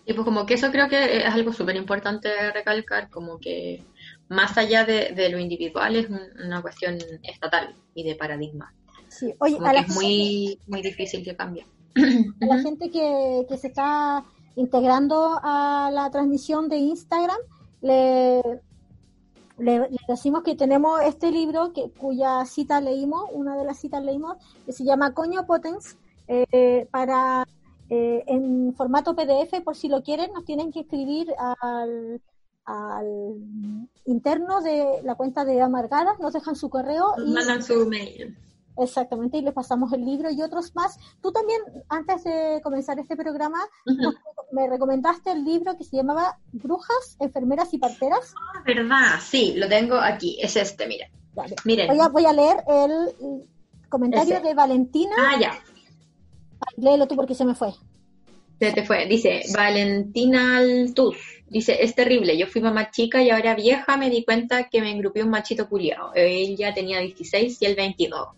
Y pues como que eso creo que es algo súper importante recalcar, como que más allá de, de lo individual es un- una cuestión estatal y de paradigma. Sí, oye, a la, es muy, muy difícil que cambie. a la gente que, que se está integrando a la transmisión de Instagram, le, le, le decimos que tenemos este libro que, cuya cita leímos, una de las citas leímos, que se llama Coño Potens, eh, para eh, en formato PDF, por si lo quieren, nos tienen que escribir al, al interno de la cuenta de Amargadas, nos dejan su correo y Mandan su mail. Exactamente y les pasamos el libro y otros más. Tú también, antes de comenzar este programa, me recomendaste el libro que se llamaba Brujas, Enfermeras y Parteras. Ah, ¿Verdad? Sí, lo tengo aquí. Es este, mira. Miren. Voy a, voy a leer el comentario Ese. de Valentina. Ah, ya. Ay, léelo tú porque se me fue. Se te fue. Dice, Valentina Altuz. Dice, es terrible. Yo fui mamá chica y ahora vieja me di cuenta que me engrupí un machito culiao. Él ya tenía 16 y él 22.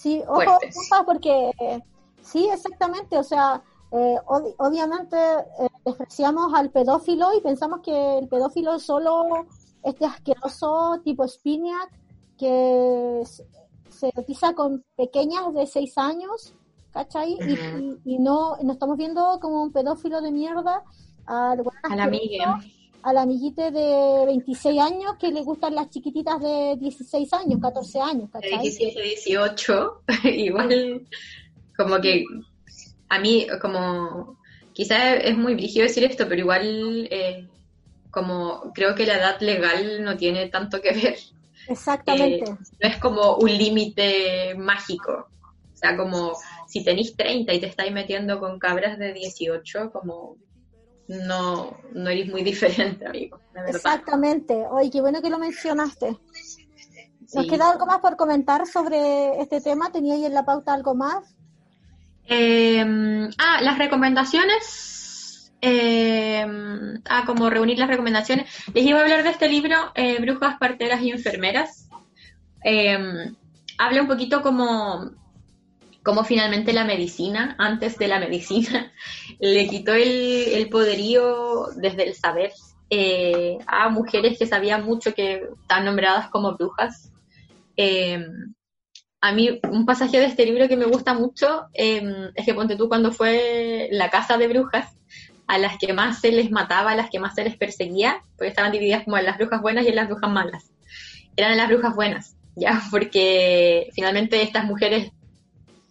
Sí, ojo, Fuertes. ojo, porque eh, sí, exactamente, o sea, eh, ob- obviamente eh, despreciamos al pedófilo y pensamos que el pedófilo es solo este asqueroso tipo Spinac que se, erotiza con pequeñas de 6 años, ¿cachai? Y- y, y no, no estamos viendo como un pedófilo de mierda al weón A la Miguel. Al amiguite de 26 años que le gustan las chiquititas de 16 años, 14 años, ¿cachai? 17, 18. <laughs> Igual, como que a mí, como, quizás es muy brígido decir esto, pero igual, eh, como creo que la edad legal no tiene tanto que ver. Exactamente. Eh, no es como un límite mágico. O sea, como si tenéis 30 y te estáis metiendo con cabras de 18, como no, no eres muy <laughs> diferente, amigo. Exactamente. Oye, qué bueno que lo mencionaste. ¿Nos Sí. queda algo más por comentar sobre este tema? ¿Tenía ahí en la pauta algo más? Eh, ah, las recomendaciones. eh, ah, como reunir las recomendaciones. Les iba a hablar de este libro, eh, Brujas, Parteras y Enfermeras. Eh, habla un poquito como, como finalmente la medicina, antes de la medicina, <laughs> le quitó el, poderío desde el saber eh, a mujeres que sabían mucho que están nombradas como brujas. Eh, a mí un pasaje de este libro que me gusta mucho eh, es que ponte tú cuando fue la casa de brujas, a las que más se les mataba, a las que más se les perseguía, porque estaban divididas como en las brujas buenas y en las brujas malas. Eran las brujas buenas, ya, <laughs> porque finalmente estas mujeres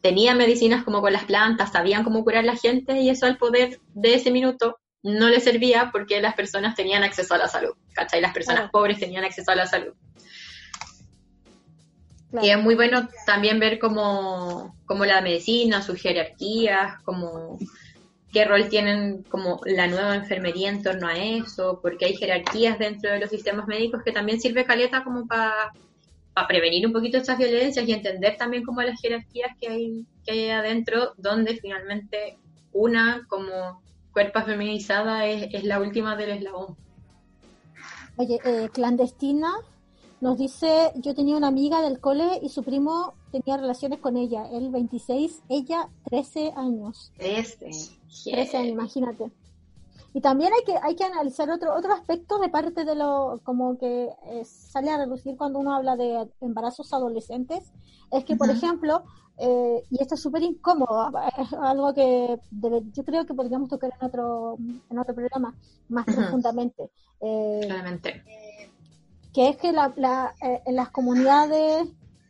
tenían medicinas como con las plantas, sabían cómo curar a la gente y eso al poder de ese minuto no les servía porque las personas tenían acceso a la salud, ¿cachai? Las personas Claro. pobres tenían acceso a la salud. Claro. Y es muy bueno también ver cómo, cómo la medicina, sus jerarquías, como qué rol tienen como la nueva enfermería en torno a eso, porque hay jerarquías dentro de los sistemas médicos que también sirve caleta como para prevenir un poquito estas violencias y entender también como las jerarquías que hay, que hay adentro, donde finalmente una como cuerpo feminizada es, es la última del eslabón. Oye, eh, clandestina nos dice, yo tenía una amiga del cole y su primo tenía relaciones con ella, él 26, ella 13 años. Este, 13 años, imagínate. Y también hay que hay que analizar otro otro aspecto de parte de lo como que eh, sale a relucir cuando uno habla de embarazos adolescentes es que por ejemplo eh, y esto es súper incómodo <laughs> es algo que debe- yo creo que podríamos tocar en otro en otro programa más profundamente. Eh, claramente. que es que la, la, en las comunidades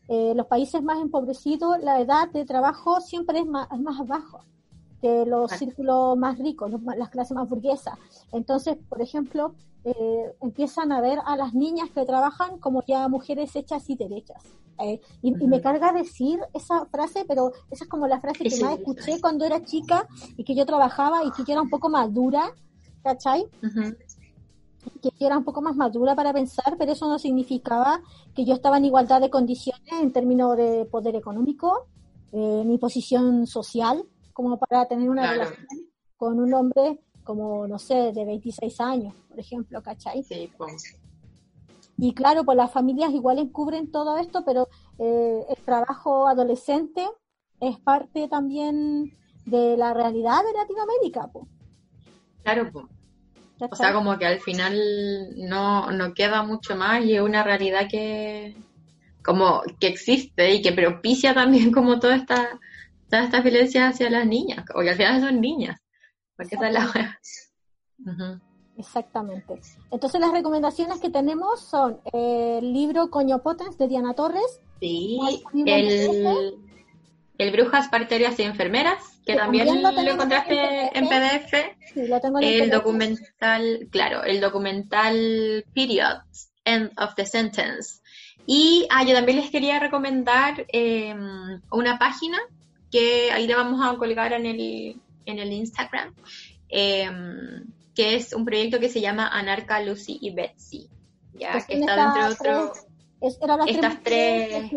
eh, los países más empobrecidos la edad de trabajo siempre es más, es más bajo que los círculos más ricos, los las clases más burguesas. Entonces, por ejemplo, eh, empiezan a ver a las niñas que trabajan como ya mujeres hechas y derechas. Eh, y, y me carga decir esa frase, pero esa es como la frase que Sí, más sí, escuché cuando era chica y que yo trabajaba y que yo era un poco madura, ¿cachai? Que yo era un poco más madura para pensar, pero eso no significaba que yo estaba en igualdad de condiciones en términos de poder económico, eh, ni posición social, como para tener una Claro. relación con un hombre como, no sé, de 26 años, por ejemplo, ¿cachai? Sí, pues. Y claro, pues las familias igual encubren todo esto, pero eh, el trabajo adolescente es parte también de la realidad de Latinoamérica, pues, Claro, pues. O sea, como que al final no, no queda mucho más y es una realidad que como que existe y que propicia también como toda esta, toda esta violencia hacia las niñas, porque al final son niñas, porque esa es la. Exactamente. <laughs> Entonces las recomendaciones que tenemos son eh, el libro Coño Potens de Diana Torres, Sí, el, el Brujas, Parterias y Enfermeras, que Que también también lo encontraste en en PDF. sí, lo tengo en el documental, claro, el documental Periods, End of the Sentence. Y ah, yo también les quería recomendar eh, una página que ahí la vamos a colgar en el, en el Instagram, eh, que es un proyecto que se llama Anarca, Lucy y Betsy, ya Pues que está dentro de estas otro... tres- es- eran las estas tres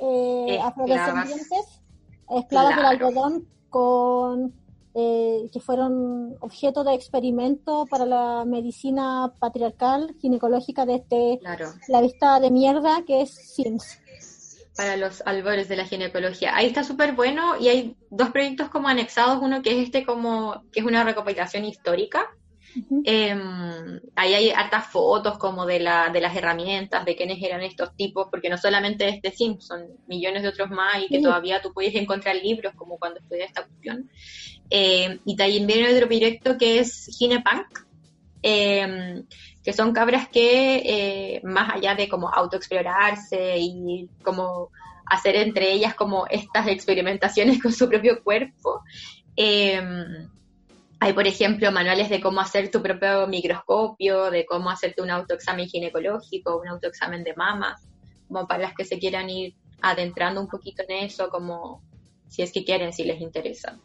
eh, afrodescendientes, esclavas Claro. del algodón con eh, que fueron objeto de experimento para la medicina patriarcal ginecológica de este Claro. la vista de mierda que es Sims. Para los albores de la ginecología. Ahí está súper bueno y hay dos proyectos como anexados, uno que es este como, que es una recopilación histórica. Ujú. Eh, ahí hay hartas fotos como de, la, de las herramientas, de quiénes eran estos tipos, porque no solamente este Sim, son millones de otros más y que Sí. todavía tú puedes encontrar libros como cuando estudié esta cuestión. Eh, y también viene otro proyecto que es Ginepunk, eh, que son cabras que, eh, más allá de como autoexplorarse y como hacer entre ellas como estas experimentaciones <laughs> con su propio cuerpo, eh, hay, por ejemplo, manuales de cómo hacer tu propio microscopio, de cómo hacerte un autoexamen ginecológico, un autoexamen de mama, como para las que se quieran ir adentrando un poquito en eso, como si es que quieren, si les interesa,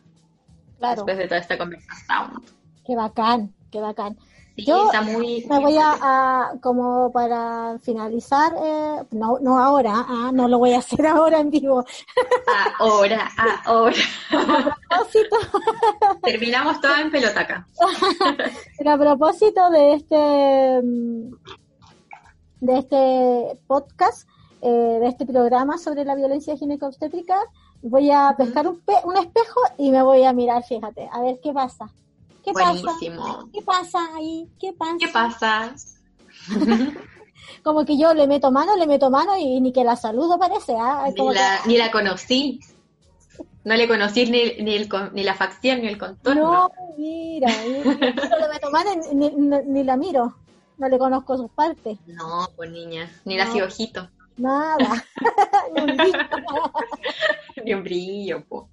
Claro, después de toda esta conversación. qué bacán, qué bacán. Sí, Yo está muy... Me voy a, a- como para finalizar, eh, no, no ahora, ah, no lo voy a hacer <laughs> ahora en vivo. Ahora, ahora. <laughs> propósito, Terminamos toda en pelota acá. <laughs> pero a propósito de este mm, de este podcast, eh, de este programa sobre la violencia ginecobstétrica, voy a pescar un, pe- un espejo y me voy a mirar, fíjate, a ver qué pasa. ¿Qué pasa? ¿Qué pasa ahí? ¿Qué pasa? ¿Qué pasa? <laughs> Como que yo le meto mano, le meto mano y ni que la saludo parece. Como Ni la, que- ni la conocí. No le conocí ni, ni, el, ni la facción ni el contorno. No, mira, mira, no le meto mano ni, la miro. No le conozco sus partes. No, pues niña. Ni la No. ojito. Nada. <laughs> <laughs> Ni un brillo. Ni un brillo, po.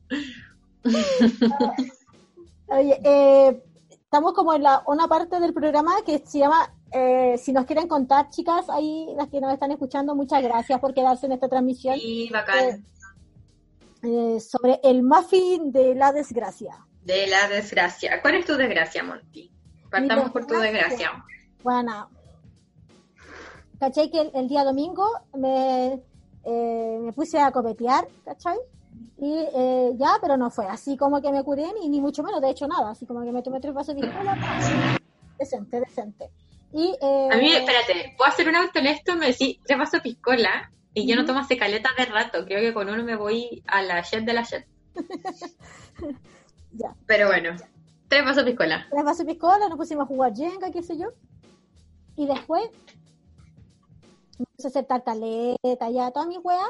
Oye, eh, estamos como en la, una parte del programa que se llama, eh, si nos quieren contar, chicas, ahí las que nos están escuchando, muchas gracias por quedarse en esta transmisión Sí, bacán. eh, sobre el muffin de la desgracia. De la desgracia. ¿Cuál es tu desgracia, Monty? Partamos por tu desgracia. Bueno, ¿cachai? Que el, el día domingo me, eh, me puse a copetear, ¿cachai? Y eh, ya, pero no fue así como que me curé, ni, ni mucho menos, de hecho nada, así como que me tomé tres vasos de piscola, decente, decente. Y, eh, A mí, espérate, ¿puedo hacer un auto honesto? Me decís tres vasos piscola y yo no Ujú. tomo hace caleta de rato. Creo que con uno me voy a la jet de la jet. <laughs> Ya. Pero bueno, tres vasos piscola. tres vasos de piscola, nos pusimos a jugar Jenga, qué sé yo. Y después me puse a hacer tartaleta, ya, toda mi wea.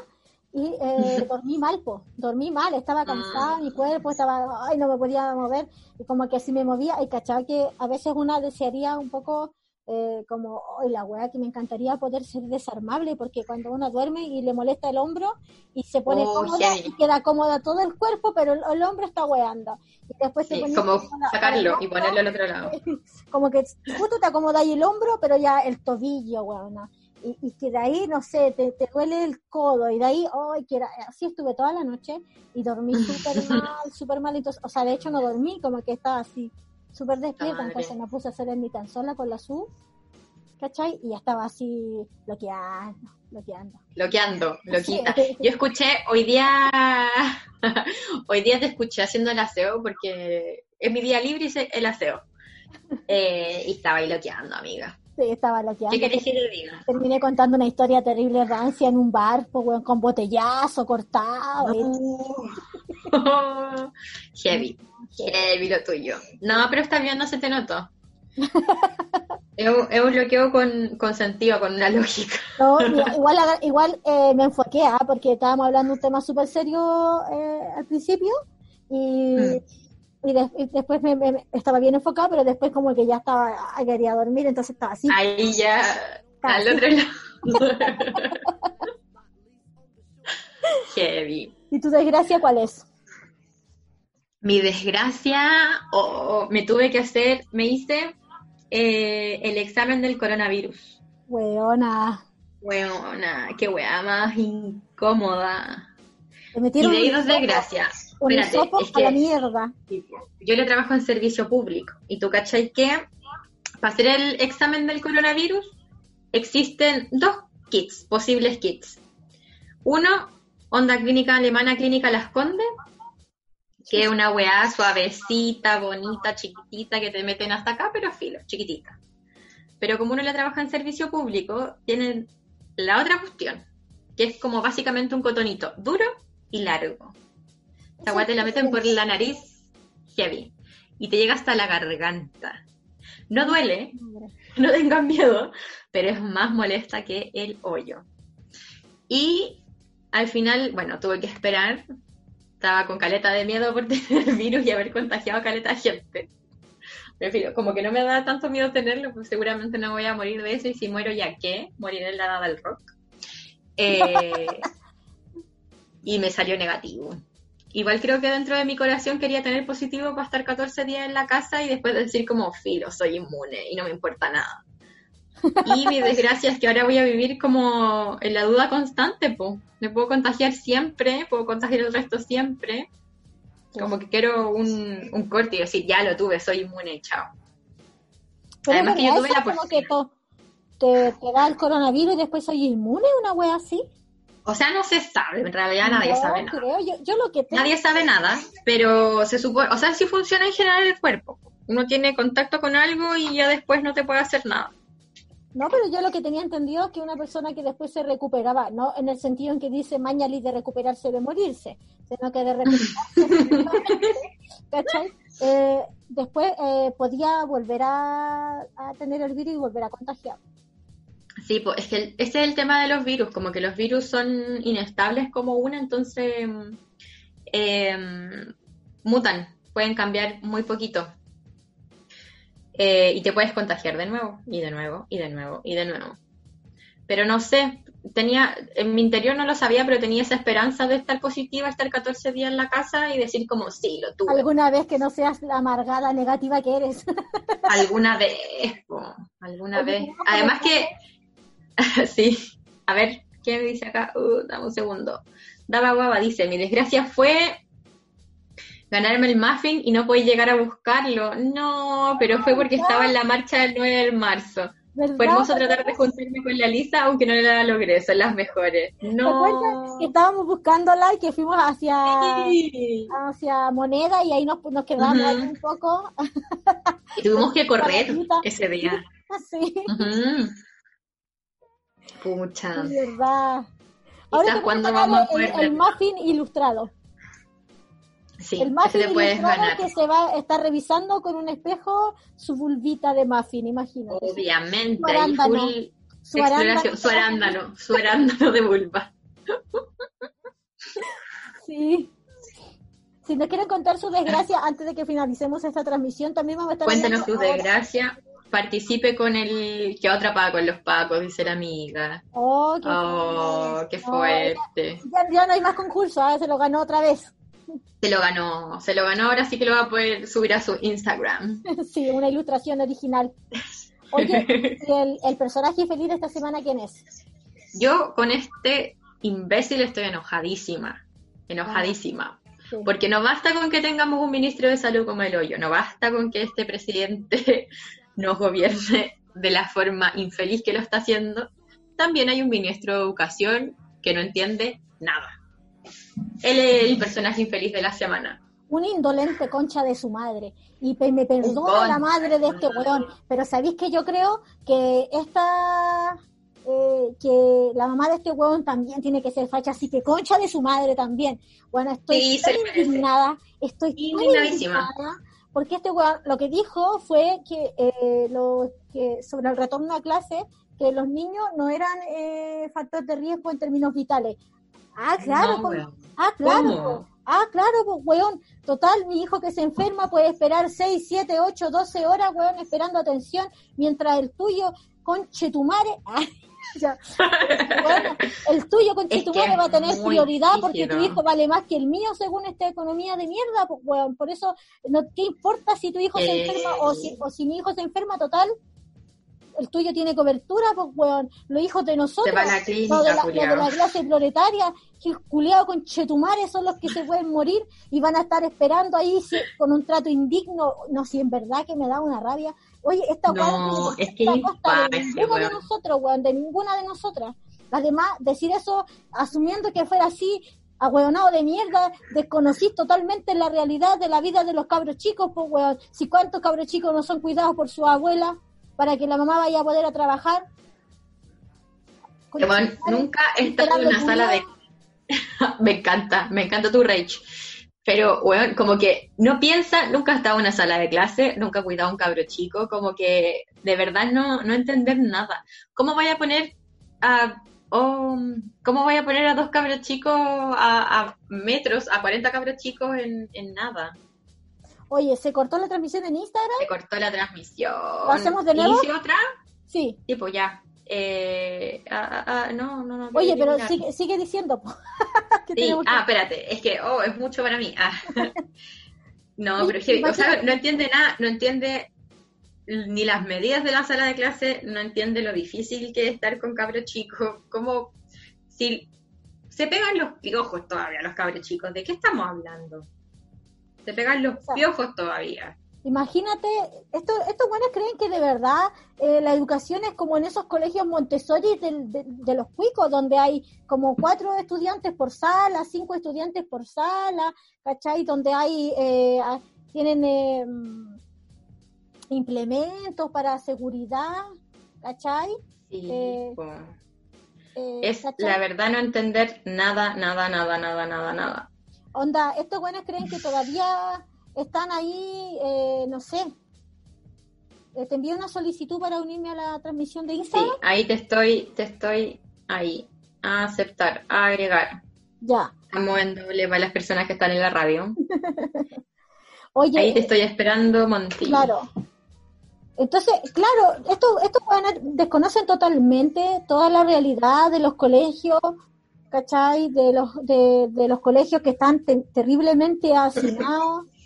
Y eh, <laughs> dormí mal, po. Dormí mal, estaba cansada, mi cuerpo estaba, ay, no me podía mover. Y como que si me movía, y cachaba que a veces una desearía un poco eh, como, ay, la wea, que me encantaría poder ser desarmable, porque cuando uno duerme y le molesta el hombro y se pone Oh, cómoda heavy. y queda cómoda todo el cuerpo, pero el, el hombro está weando. Y después te Sí, pones como sacarlo y ponerlo al otro lado. <laughs> como que justo te acomodáis el hombro, pero ya el tobillo, weona. Y, y que de ahí, no sé, te, te duele el codo, y de ahí, ay, que era, así estuve toda la noche, y dormí súper <laughs> mal, súper mal, entonces, o sea, de hecho no dormí, como que estaba así, súper despierta, entonces me puse a hacer en mi tan sola con la SU, ¿cachai? Y ya estaba así, bloqueando, bloqueando. Loqueando, loquita. Sí. Yo escuché hoy día, <laughs> hoy día te escuché haciendo el aseo porque es mi día libre hice el aseo. Eh, y estaba ahí loqueando, amiga. Sí, estaba. ¿Qué querés que te diga? Terminé contando una historia terrible rancia en un bar, pues, weón, con botellazo cortado. <laughs> heavy, heavy lo tuyo. No, pero está bien, no se te notó. <laughs> Es un, es un bloqueo con, con sentido, con una lógica. No, igual igual eh, me enfoqué, ¿ah? porque estábamos hablando de un tema súper serio eh, al principio y, Mm. Y, de- y después me, me- estaba bien enfocado, pero después como que ya estaba, ay, quería dormir, entonces estaba así. Ahí ya, al otro lado. <laughs> Heavy. ¿Y tu desgracia cuál es? Mi desgracia, oh, me tuve que hacer, me hice eh, el examen del coronavirus. Weona, Weona, qué weá más incómoda. Y de ahí dos desgracias. Un Espérate, es a la que mierda. yo le trabajo en servicio público y tú cachai que para hacer el examen del coronavirus existen dos kits, posibles kits. Uno, Onda Clínica Alemana Clínica Las Condes, que es una weá suavecita, bonita, chiquitita, que te meten hasta acá, pero filo, chiquitita. Pero como uno le trabaja en servicio público, tienen la otra cuestión, que es como básicamente un cotonito duro y largo. Esta weá te la meten por la nariz heavy y te llega hasta la garganta. No duele, <laughs> no tengan miedo, pero es más molesta que el hoyo. Y al final, bueno, tuve que esperar. Estaba con caleta de miedo por <laughs> tener el virus y haber contagiado a caleta de gente. Fin, como que no me da tanto miedo tenerlo, pues seguramente no voy a morir de eso y si muero ya qué, moriré en la edad del rock. Eh, <laughs> y me salió negativo. Igual creo que dentro de mi corazón quería tener positivo para estar 14 días en la casa y después decir como filo, soy inmune y no me importa nada. Y mi <laughs> desgracia es que ahora voy a vivir como en la duda constante, po. Me puedo contagiar siempre, puedo contagiar el resto siempre. Como que quiero un, un corte y decir, ya lo tuve, soy inmune, chao. Pero Además que yo tuve la como que te, te da el coronavirus y después soy inmune, una wea así. O sea, no se sabe, en realidad nadie sabe nada. creo, yo, yo lo que tengo, Nadie sabe nada, pero se supone, o sea, sí funciona en general el cuerpo. Uno tiene contacto con algo y ya después no te puede hacer nada. no, pero yo lo que tenía entendido es que una persona que después se recuperaba, no en el sentido en que dice Mañalis de recuperarse de morirse, sino que de recuperarse, <laughs> ¿cachai? Eh, después eh, podía volver a, a tener el virus y volver a contagiar. Sí, pues es que el- ese es el tema de los virus, como que los virus son inestables como una, entonces mm, em, mutan, pueden cambiar muy poquito. Eh, y te puedes contagiar de nuevo, y de nuevo, y de nuevo, y de nuevo. Pero no sé, tenía, en mi interior no lo sabía, pero tenía esa esperanza de estar positiva, estar 14 días en la casa y decir como, sí, lo tuve. Alguna vez que no seas la amargada negativa que eres. <laughs> Alguna vez, po, alguna vez. Además que, <laughs> sí, a ver, ¿qué me dice acá? Uh, dame un segundo. Daba Guava dice, mi desgracia fue ganarme el muffin y no podía llegar a buscarlo. No, pero fue porque estaba en la marcha del 9 de marzo. ¿verdad? Fue hermoso tratar de juntarme con la Lisa, aunque no la logré, son las mejores. ¿Te acuerdas No. que estábamos buscándola y que fuimos hacia, Sí. hacia Moneda y ahí nos, nos quedamos ahí un poco Y tuvimos que <laughs> correr ese día. <laughs> así, Ujú. Pucha. de verdad. Voy cuando vamos a el, el muffin ilustrado. Sí, el muffin ilustrado ganar. que se va a estar revisando con un espejo su vulvita de muffin, imagínate. Obviamente, Su arándano. full Su arándano. Su arándano, su arándano de vulva. <laughs> Sí. Si nos quieren contar su desgracia antes de que finalicemos esta transmisión, también vamos a estar Cuéntanos ahora- desgracias. Participe con el que otra paga con los pacos, dice la amiga. Oh, qué, Oh, qué fuerte. Ya, ya no hay más concurso, ah, se lo ganó otra vez. <laughs> Se lo ganó, se lo ganó, ahora sí que lo va a poder subir a su Instagram. <laughs> sí, una ilustración original. Oye, <laughs> ¿y el, el personaje feliz de esta semana quién es? Yo con este imbécil estoy enojadísima, enojadísima. Sí. Porque no basta con que tengamos un ministro de salud como el hoyo, no basta con que este presidente nos gobierne de la forma infeliz que lo está haciendo. También hay un ministro de educación que no entiende nada. Él es el personaje infeliz de la semana. Un indolente concha de su madre. Y me perdona la madre de este weón. Pero ¿sabéis que yo creo que esta... eh, que la mamá de este weón también tiene que ser facha, así que concha de su madre también. Bueno, estoy Sí, tan indignada, estoy tan Indignadísima. indignada porque este weón lo que dijo fue que, eh, lo, que sobre el retorno a clase, que los niños no eran eh, factor de riesgo en términos vitales. Ah, claro, No, pues, ah, claro, pues, ah, claro, pues, weón, total, mi hijo que se enferma puede esperar 6, 7, 8, 12 horas, weón, esperando atención, mientras el tuyo, conchetumare, ah, <laughs> <laughs> ya, bueno, el tuyo con Es que Chetumare va a tener prioridad porque tu hijo vale más que el mío según esta economía de mierda, pues weón, por eso no te importa si tu hijo se Eh. enferma o si, o si mi hijo se enferma total, el tuyo tiene cobertura, pues weón, los hijos de nosotros, Se a los de la, los de culiao. la clase proletaria, que el culeado con Chetumare son los que se pueden morir y van a estar esperando ahí si- con un trato indigno, no, si en verdad que me da una rabia. Oye, esta No, es que costa de ninguno de nosotros, weón, de ninguna de nosotras. Además, decir eso asumiendo que fuera así, ahueonado de mierda, desconocís totalmente la realidad de la vida de los cabros chicos, pues weón. Si cuántos cabros chicos no son cuidados por su abuela para que la mamá vaya a poder a trabajar. Weón, nunca he estado en una sala de... <laughs> me encanta, me encanta tu rage. Pero, weón, como que no piensa, nunca ha estado en una sala de clase, nunca ha cuidado a un cabro chico, como que de verdad no, no entender nada. ¿Cómo voy a poner a... oh, ¿Cómo voy a poner a dos cabros chicos a, a metros, a 40 cabros chicos en, en nada? Oye, ¿se cortó la transmisión en Instagram? Se cortó la transmisión. ¿Lo hacemos de nuevo? ¿Inicio otra? Sí. Sí, pues ya. Eh, ah, ah, ah, no, no, no. Oye, pero sigue, sigue diciendo. po. <laughs> Que Sí, tenemos que- ah, espérate, es que, oh, es mucho para mí. Ah. <laughs> No, pero o sea, no entiende nada, no entiende ni las medidas de la sala de clase, no entiende lo difícil que es estar con cabros chicos, como si se pegan los piojos todavía los cabros chicos, ¿de qué estamos hablando? Se pegan los piojos todavía. Imagínate, esto, estos buenos creen que de verdad eh, la educación es como en esos colegios Montessori de, de los cuicos, donde hay como cuatro estudiantes por sala, cinco estudiantes por sala, ¿cachai? Donde hay, eh, tienen eh, implementos para seguridad, ¿cachai? Sí, Eh, po. Eh, es ¿cachai? la verdad no entender nada, nada, nada, nada, nada, nada. Onda, estos buenos creen que todavía están ahí, eh, no sé. Eh, te envío una solicitud para unirme a la transmisión de Sí, Instagram. ahí te estoy, te estoy ahí. A aceptar, a agregar. Ya. Estamos en doble para las personas que están en la radio. <laughs> Oye, Ahí te estoy esperando, Monti. claro. Entonces, claro, estos buenos desconocen totalmente toda la realidad de los colegios, ¿cachai? De los, de, de los colegios que están te- terriblemente hacinados, <laughs>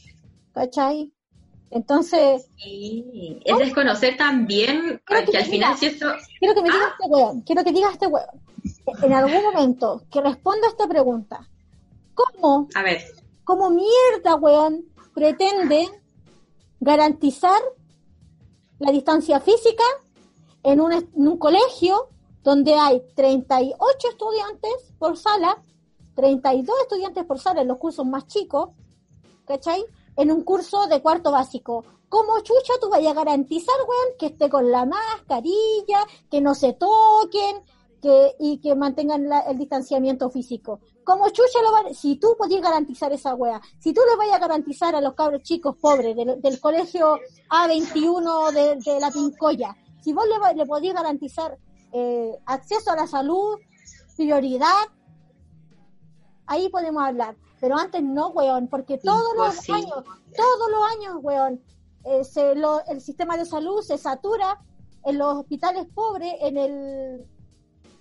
¿cachai? Entonces, Sí, es desconocer también que que al final si esto... Quiero que me Ah. diga este weón, quiero que diga este weón, en algún momento, que responda a esta pregunta. ¿Cómo, A ver, cómo mierda, weón, pretende garantizar la distancia física en un, en un colegio donde hay 38 estudiantes por sala, 32 estudiantes por sala en los cursos más chicos, ¿cachai? En un curso de cuarto básico. ¿Cómo chucha tú vayas a garantizar, weón, que esté con la mascarilla, que no se toquen que, y que mantengan la- el distanciamiento físico? ¿Cómo chucha lo va- Si tú podías garantizar esa wea, si tú le vayas a garantizar a los cabros chicos pobres del, del colegio A21 de, la Pincoya, si vos le, le podías garantizar eh, acceso a la salud, prioridad, ahí podemos hablar. Pero antes no, weón, porque todos los Imposible. años, todos los años, weón, eh, se lo- el sistema de salud se satura en los hospitales pobres, en el,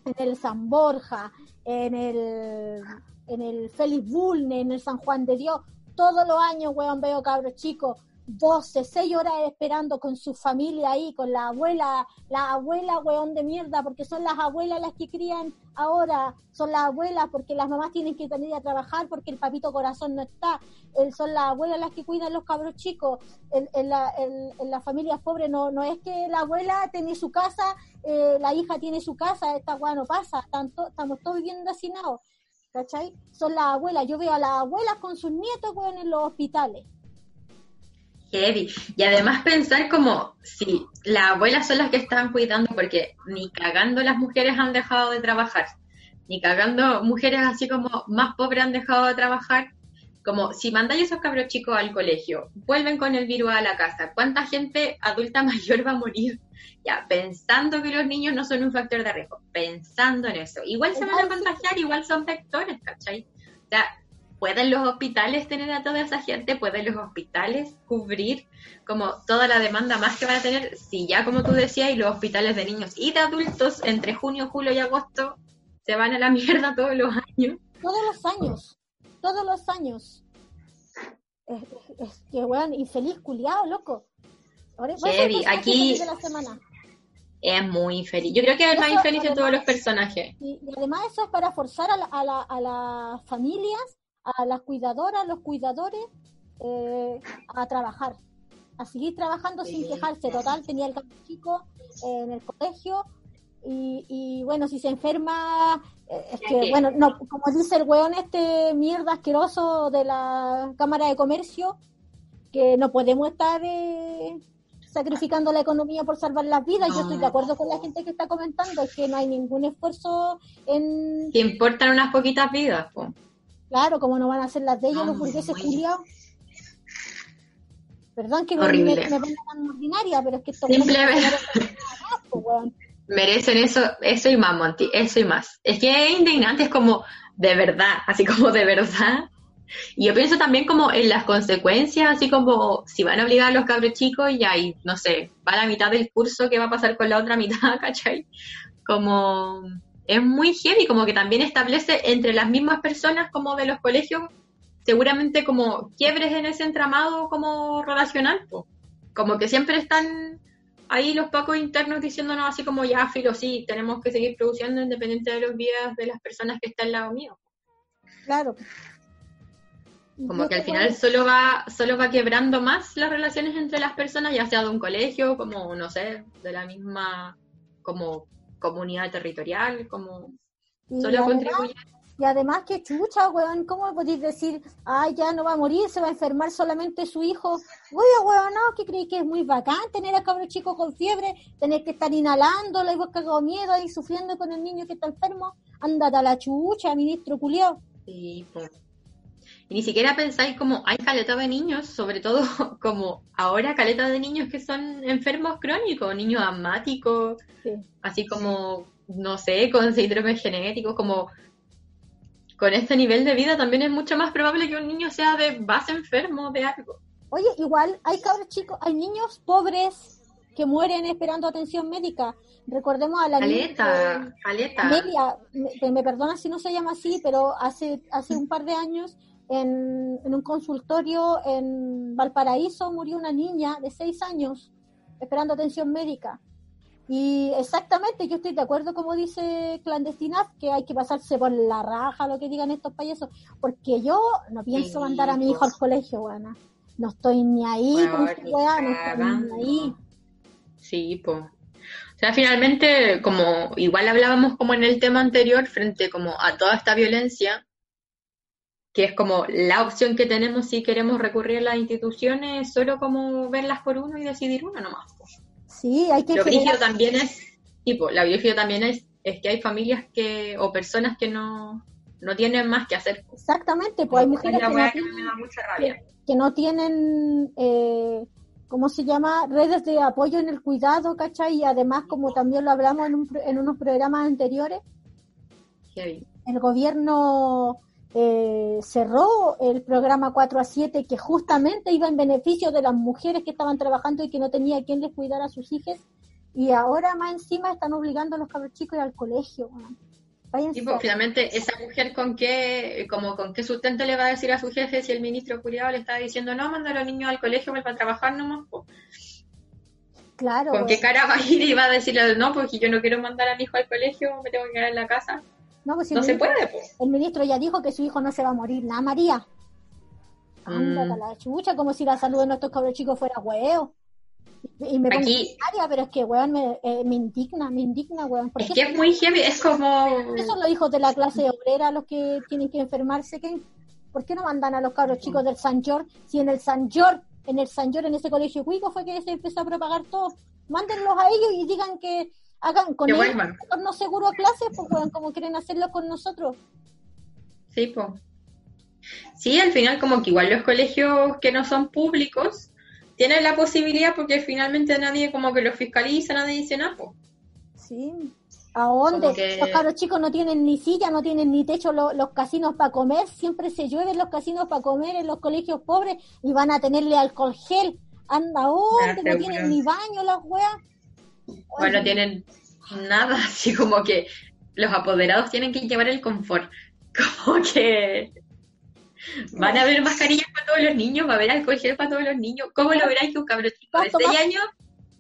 en el San Borja, en el, en el Félix Bulne, en el San Juan de Dios. Todos los años, weón, veo cabros chicos, 12, 6 horas esperando con su familia ahí, con la abuela, la abuela, weón, de mierda, porque son las abuelas las que crían ahora, son las abuelas porque las mamás tienen que venir a trabajar porque el papito corazón no está, Eh, son las abuelas las que cuidan los cabros chicos, en, en la, en las familias pobres no, no es que la abuela tiene su casa, eh, la hija tiene su casa, esta weá no pasa, tanto, estamos todos viviendo hacinados, ¿cachai? Son las abuelas, yo veo a las abuelas con sus nietos, weón, en los hospitales. Heavy. Y además pensar como si las abuelas son las que están cuidando, porque ni cagando las mujeres han dejado de trabajar, ni cagando mujeres así como más pobres han dejado de trabajar. como si mandáis esos cabros chicos al colegio, vuelven con el virus a la casa, ¿cuánta gente adulta <laughs> mayor va a morir? Ya, pensando que los niños no son un factor de riesgo, pensando en eso. Igual se van a contagiar, igual son vectores, ¿cachai? O sea, ¿pueden los hospitales tener a toda esa gente? ¿Pueden los hospitales cubrir como toda la demanda más que van a tener? Si ya, como tú decías, y los hospitales de niños y de adultos entre junio, julio y agosto se van a la mierda todos los años. Todos los años todos los años. Es, es, que, weón, infeliz culiado, loco. Ahora, aquí de la semana. es muy infeliz. Yo creo que es el más infeliz de todos los personajes. Y, además eso es para forzar a, la, a, las familias, a las cuidadoras, los cuidadores, eh, a trabajar, a seguir trabajando sin quejarse. Total, tenía el chico en el colegio y, y bueno, si se enferma es que, bueno, no, como dice el weón este mierda asqueroso de la Cámara de Comercio, que no podemos estar eh, sacrificando la economía por salvar las vidas. Yo estoy de acuerdo con la gente que está comentando, es que no hay ningún esfuerzo en... Que importan unas poquitas vidas, Claro, como no van a ser las de ellos, los burgueses culiados. Perdón que me, me, me ponga tan ordinaria, pero es que esto... Simplemente merecen eso, eso y más, Monty, eso y más. Es que es indignante, es como de verdad, así como de verdad. Y yo pienso también como en las consecuencias, así como si van a obligar a los cabros chicos y ahí, no sé, va a la mitad del curso, ¿qué va a pasar con la otra mitad, <laughs> cachai? Como es muy heavy, como que también establece entre las mismas personas como de los colegios, seguramente como quiebres en ese entramado como relacional, como que siempre están ahí los pacos internos diciéndonos así como ya, filo, sí, tenemos que seguir produciendo independiente de los días de las personas que están al lado mío. Claro. Como que al final solo va, solo va quebrando más las relaciones entre las personas, ya sea de un colegio, como, no sé, de la misma, como comunidad territorial, como solo contribuye y además, que chucha, weón, ¿cómo podéis decir, ay, ya no va a morir, se va a enfermar solamente su hijo? Oye, weón, no, que creéis que es muy bacán tener a cabro chico con fiebre, tener que estar inhalando, y vos cagado miedo y sufriendo con el niño que está enfermo? Ándate a la chucha, ministro culiao. Sí, pues. Y ni siquiera pensáis como hay caleta de niños, sobre todo <laughs> como ahora caleta de niños que son enfermos crónicos, niños asmáticos, así como, no sé, con síndromes genéticos, como con este nivel de vida también es mucho más probable que un niño sea de base enfermo de algo. Oye, igual hay cabros chicos, hay niños pobres que mueren esperando atención médica. Recordemos a la niña Amelia, me, me, perdona si no se llama así, pero hace hace un par de años en, en un consultorio en Valparaíso murió una niña de seis años esperando atención médica. Y exactamente, yo estoy de acuerdo, como dice Clandestinaz, que hay que pasarse por la raja lo que digan estos payasos, porque yo no pienso mandar a mi hijo al colegio, buena. No estoy ni ahí con no estoy ni ahí. Sí, pues. O sea, finalmente, como igual hablábamos como en el tema anterior, frente como a toda esta violencia, que es como la opción que tenemos si queremos recurrir a las instituciones, solo como verlas por uno y decidir una nomás. Sí, hay que... Lo también es, tipo, la brígido también es, es que hay familias que, o personas que no, no tienen más que hacer. Exactamente, pues hay mujeres que, no tienen, que, no tienen, eh, ¿cómo se llama? Redes de apoyo en el cuidado, ¿cachai? Y además, como también lo hablamos en, un, en unos programas anteriores, el gobierno eh, cerró el programa 4 a 7 que justamente iba en beneficio de las mujeres que estaban trabajando y que no tenía quien les cuidara a sus hijos y ahora más encima están obligando a los cabros chicos a ir al colegio. Pues, finalmente esa mujer con qué, como con qué sustento le va a decir a su jefe si el ministro cuidado le está diciendo no, manda a los niños al colegio para trabajar nomás. Claro. ¿Con qué cara va a ir y va a decirle no, porque yo no quiero mandar a mi hijo al colegio, me tengo que quedar en la casa? No, pues se puede. Pues. El ministro ya dijo que su hijo no se va a morir, la María. Anda, mm. la chucha, como si la salud de nuestros cabros chicos fuera huevo. Y me pongo pero es que, weón, me, eh, me indigna, me indigna, weón. Es que es muy heavy, es como... Son los hijos de la clase obrera los que tienen que enfermarse. ¿qué? ¿Por qué no mandan a los cabros chicos del San George? Si en el San George, en el San George, en ese colegio cuico fue que se empezó a propagar todo. Mándenlos a ellos y digan que hagan con ellos no seguro a clases, pues como quieren hacerlo con nosotros. Sí, pues. Sí, al final como que igual los colegios que no son públicos tienen la posibilidad porque finalmente nadie como que los fiscaliza, nadie dice nada. po. Sí. ¿A dónde? Que- Los cabros chicos no tienen ni silla, no tienen ni techo lo- los casinos para comer. Siempre se llueve en los casinos para comer en los colegios pobres y van a tenerle alcohol gel. Anda, ¿a dónde? Ah, No tienen ni baño las weas. Bueno, tienen nada, <laughs> así como que los apoderados tienen que llevar el confort. <laughs> Como que van a haber mascarillas para todos los niños, va a haber alcohol gel para todos los niños. ¿Cómo lo verás que un cabrón chico de ¿Cuánto 6 más? años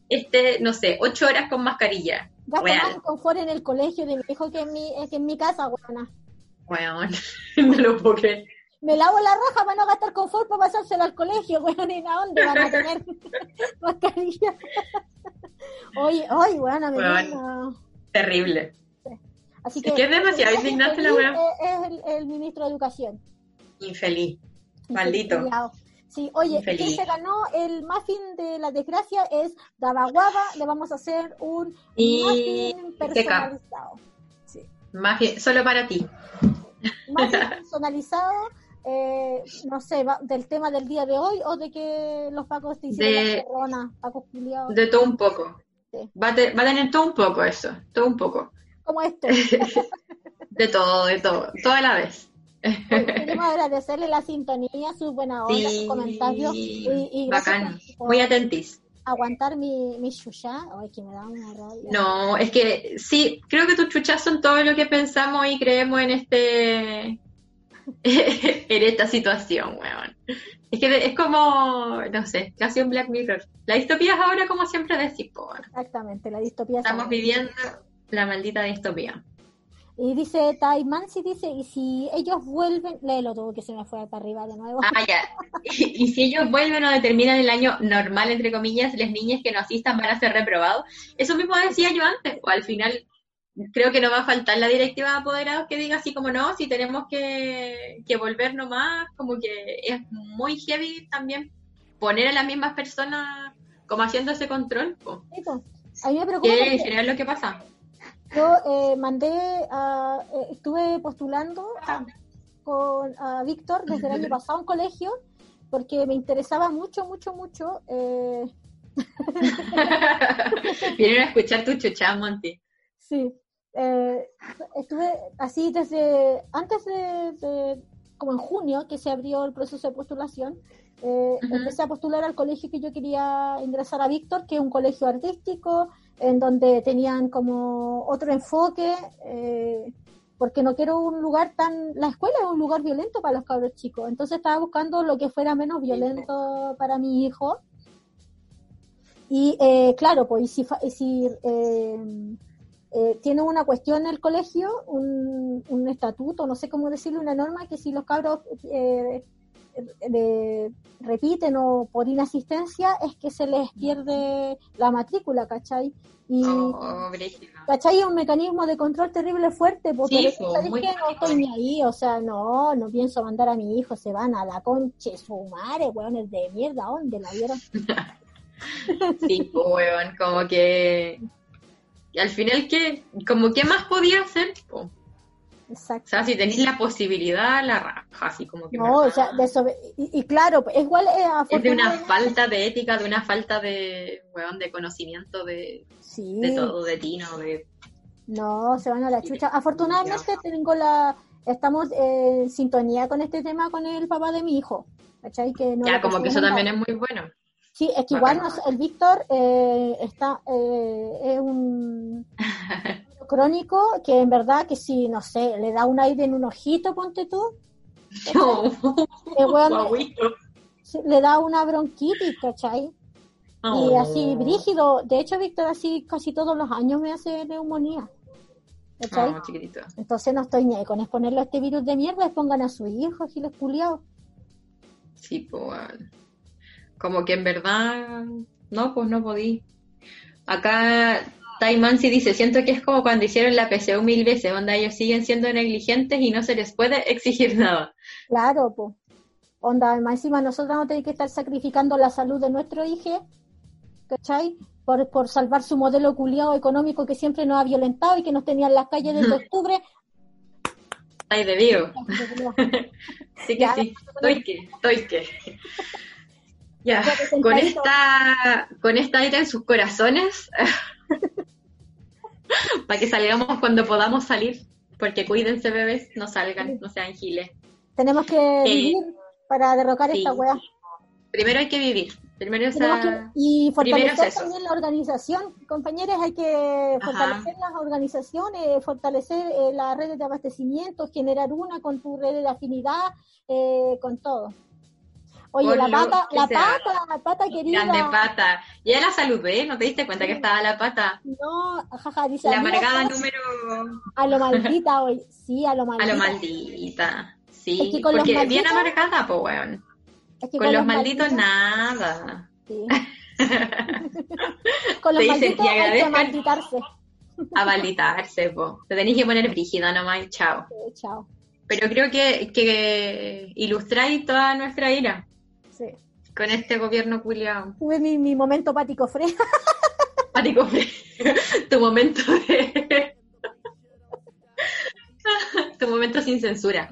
esté, no sé, 8 horas con mascarilla? Real. más confort en el colegio de mi hijo que en mi, eh, que en mi casa, weona. Weón, <laughs> no lo puedo creer. Me lavo la raja para no gastar confort para pasárselo al colegio, weón. ¿Y a dónde van a tener <laughs> mascarilla? oye, oye, Weón. dio- Terrible. Así Es que es demasiado indignante la weá. Es el, el ministro de Educación. Infeliz. Maldito. Sí, oye, quien se ganó el muffin de la desgracia es Dabaguaba. Le vamos a hacer un Y muffin personalizado. Sí. Bien, solo para ti. Muffin <laughs> personalizado, eh, no sé, va- del tema del día de hoy o de que los pacos te hicieron De- la corona, pacos culiados, De todo un poco. Sí. Va a, te- va a tener todo un poco eso. Todo un poco. como este. <laughs> De todo, de todo. Toda la vez. Queremos agradecerle la sintonía, su buena onda, sus comentarios y, y bacán. por Muy atentis. aguantar mi, mi chucha. Ay, que me da una rabia. No, es que sí, creo que tus chuchas son todo lo que pensamos y creemos en este <laughs> en esta situación, weón. Es que es como, no sé, casi un Black Mirror. La distopía es ahora como siempre decís, po, weón. Exactamente, la distopía. Estamos viviendo la maldita distopía. Y dice Tai Mansi, dice, y si ellos vuelven, léelo todo que se me fue para arriba de nuevo. Ah, ya. <laughs> Y, y si ellos vuelven o determinan el año normal, entre comillas, las niñas que no asistan van a ser reprobados. Eso mismo decía yo antes. O al final, creo que no va a faltar la directiva de apoderados que diga así como no, si tenemos que, que volver nomás, como que es muy heavy también poner a las mismas personas como haciendo ese control. po. A mí me preocupa Que en general lo que pasa. yo eh, mandé, a, eh, estuve postulando a, con a Víctor desde el año <laughs> pasado a un colegio porque me interesaba mucho, mucho, mucho. Eh, <laughs> Vienen a escuchar tu chucha, Monty. sí, eh, estuve así desde antes de, de- como en junio que se abrió el proceso de postulación. eh, Ujú. Empecé a postular al colegio que yo quería ingresar a Víctor, que es un colegio artístico, en donde tenían como otro enfoque, eh, porque no quiero un lugar tan... La escuela es un lugar violento para los cabros chicos, entonces estaba buscando lo que fuera menos violento para mi hijo. Y eh, claro, pues y si, si eh, eh, tiene una cuestión el colegio, un, un estatuto, no sé cómo decirlo, una norma que si los cabros eh, de- repiten o por inasistencia es que se les pierde la matrícula, ¿cachai? Y, Oh. ¿cachai? Es un mecanismo de control terrible fuerte, porque Sí, pero, po, ¿sabes muy qué? no estoy ni ahí, o sea, no, no pienso mandar a mi hijo, se van a la conche su madre, weones de mierda, ¿dónde la vieron? <laughs> Sí, pues, weón, como que... Y al final, ¿qué? Como, ¿qué más podía hacer? po? O Exacto. sea, si tenéis la posibilidad, la raja, así como que... No, o sea, desobe- y, y claro, es igual eh, es de una falta de ética, de una falta de, weón, de conocimiento de, Sí. de todo, de tino, de... No, se van a la chucha. Afortunadamente tengo la, estamos en sintonía con este tema con el papá de mi hijo. ¿Cachai? Que no ya, como que eso también es muy bueno. Sí, es que igual nos- el Víctor eh, está eh, es un <laughs> crónico que en verdad que si, no sé, le da un aire en un ojito, ponte tú, No, <laughs> el weón <laughs> guauito. se- le da una bronquitis, ¿cachai? Y Oh. así, brígido. De hecho, Víctor así casi todos los años me hace neumonía. ¿Cachai? Oh, chiquitito. Entonces no estoy ni ahí con exponerlo a este virus de mierda, expongan a su hijo, giles culiados. Sí, pues. Como que en verdad, no, pues no podí. Acá Tai Mansi dice, siento que es como cuando hicieron la PCU mil veces, donde ellos siguen siendo negligentes y no se les puede <laughs> exigir nada. Claro, pues. Onda, más encima nosotros no tenemos que estar sacrificando la salud de nuestro hijo, ¿cachai? Por, por salvar su modelo culiado económico que siempre nos ha violentado y que nos tenía en las calles desde <laughs> octubre. Estáis de vivo. <laughs> Sí que Ya, sí, estoy que, estoy que. Ya, con esta, con esta aire en sus corazones, <laughs> para que salgamos cuando podamos salir, porque cuídense bebés, no salgan, no sean giles. Tenemos que vivir para derrocar sí. esta weá. Primero hay que vivir, primero esa... que- y fortalecer es también la organización, compañeros, hay que Ajá. fortalecer las organizaciones, fortalecer eh, las redes de abastecimiento, generar una con tu red de afinidad, eh, con todo. Oye, la pata, la sea. pata, la pata querida. Grande pata. Ya la saludé, ¿no te diste cuenta que estaba la pata? No, jaja, dice. La "Amiga, amargada número... A lo maldita hoy. Sí, a lo A maldita. lo maldita. Sí, Es que con los porque bien malditos- amargada, pues, weón. Es que Con los malditos nada. sí. <laughs> con los Te dicen, malditos hay que malditarse. A malditarse, po. Te tenéis que poner brígida nomás y chao. Sí, chao. Pero creo que, que ilustráis toda nuestra ira Sí. con este gobierno culiao. Tuve mi, mi momento pático fre. <laughs> Pático, <laughs> tu momento de... <laughs> tu momento sin censura.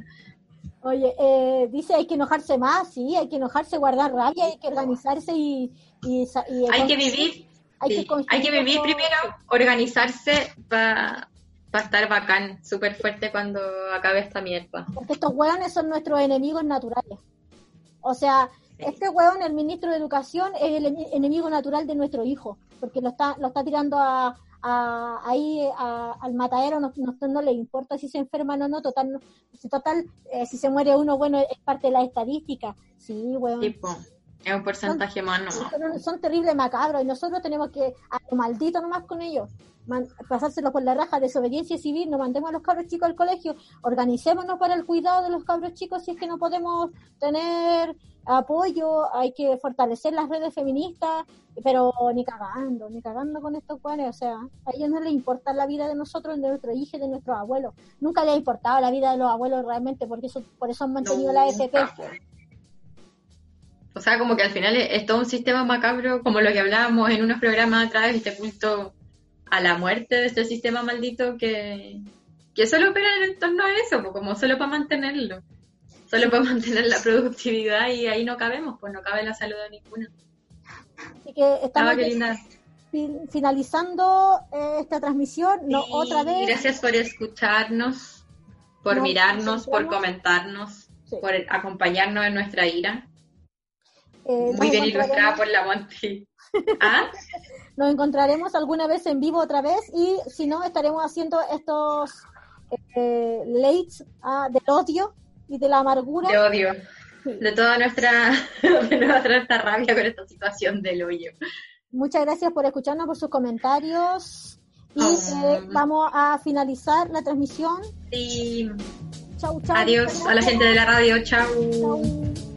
Oye, eh, dice hay que enojarse más, sí, hay que enojarse, guardar rabia, hay que organizarse y... y, y Hay que vivir, hay que sí, hay construir que vivir esto- primero, organizarse para estar bacán, súper fuerte cuando acabe esta mierda. Porque estos hueones son nuestros enemigos naturales. O sea. Este hueón, el ministro de Educación, es el ene- enemigo natural de nuestro hijo, porque lo está, lo está tirando a, a- ahí a- al matadero, no, no, no le importa si se enferman o no, total, no- si total, eh, si se muere uno, bueno, es parte de la estadística. Sí, hueón. Tipo, es un porcentaje más. Son, son terribles macabros y nosotros tenemos que, a lo maldito nomás con ellos, man- pasárselo por la raja, desobediencia civil, no mandemos a los cabros chicos al colegio, organicémonos para el cuidado de los cabros chicos si es que no podemos tener apoyo, hay que fortalecer las redes feministas, pero ni cagando, ni cagando con estos cuanes, o sea, a ellos no les importa la vida de nosotros, de nuestros hijos, de nuestros abuelos, nunca les ha importado la vida de los abuelos realmente, porque eso, por eso han mantenido la FP. O sea, como que al final es, es todo un sistema macabro, como lo que hablábamos en unos programas atrás, este culto a la muerte de este sistema maldito que, que solo opera en torno a eso, como solo para mantenerlo. Solo para <laughs> mantener la productividad y ahí no cabemos, pues no cabe la salud de ninguna. Así que estamos Ah, qué linda. fin- finalizando eh, esta transmisión, no Sí, otra vez. Gracias por escucharnos, por No, mirarnos, por nos comentarnos, Sí. por acompañarnos en nuestra ira. Eh, Muy bien ilustrada por la Monty. ¿Ah? <laughs> Nos encontraremos alguna vez en vivo otra vez y si no, estaremos haciendo estos eh, lates ah, del odio y de la amargura. De odio. Sí. De toda nuestra, <laughs> de nuestra esta rabia con esta situación del hoyo. Muchas gracias por escucharnos, por sus comentarios. Y Oh. eh, vamos a finalizar la transmisión. Sí. Chau, chau. Adiós a la gente de la radio. Chau. Chau.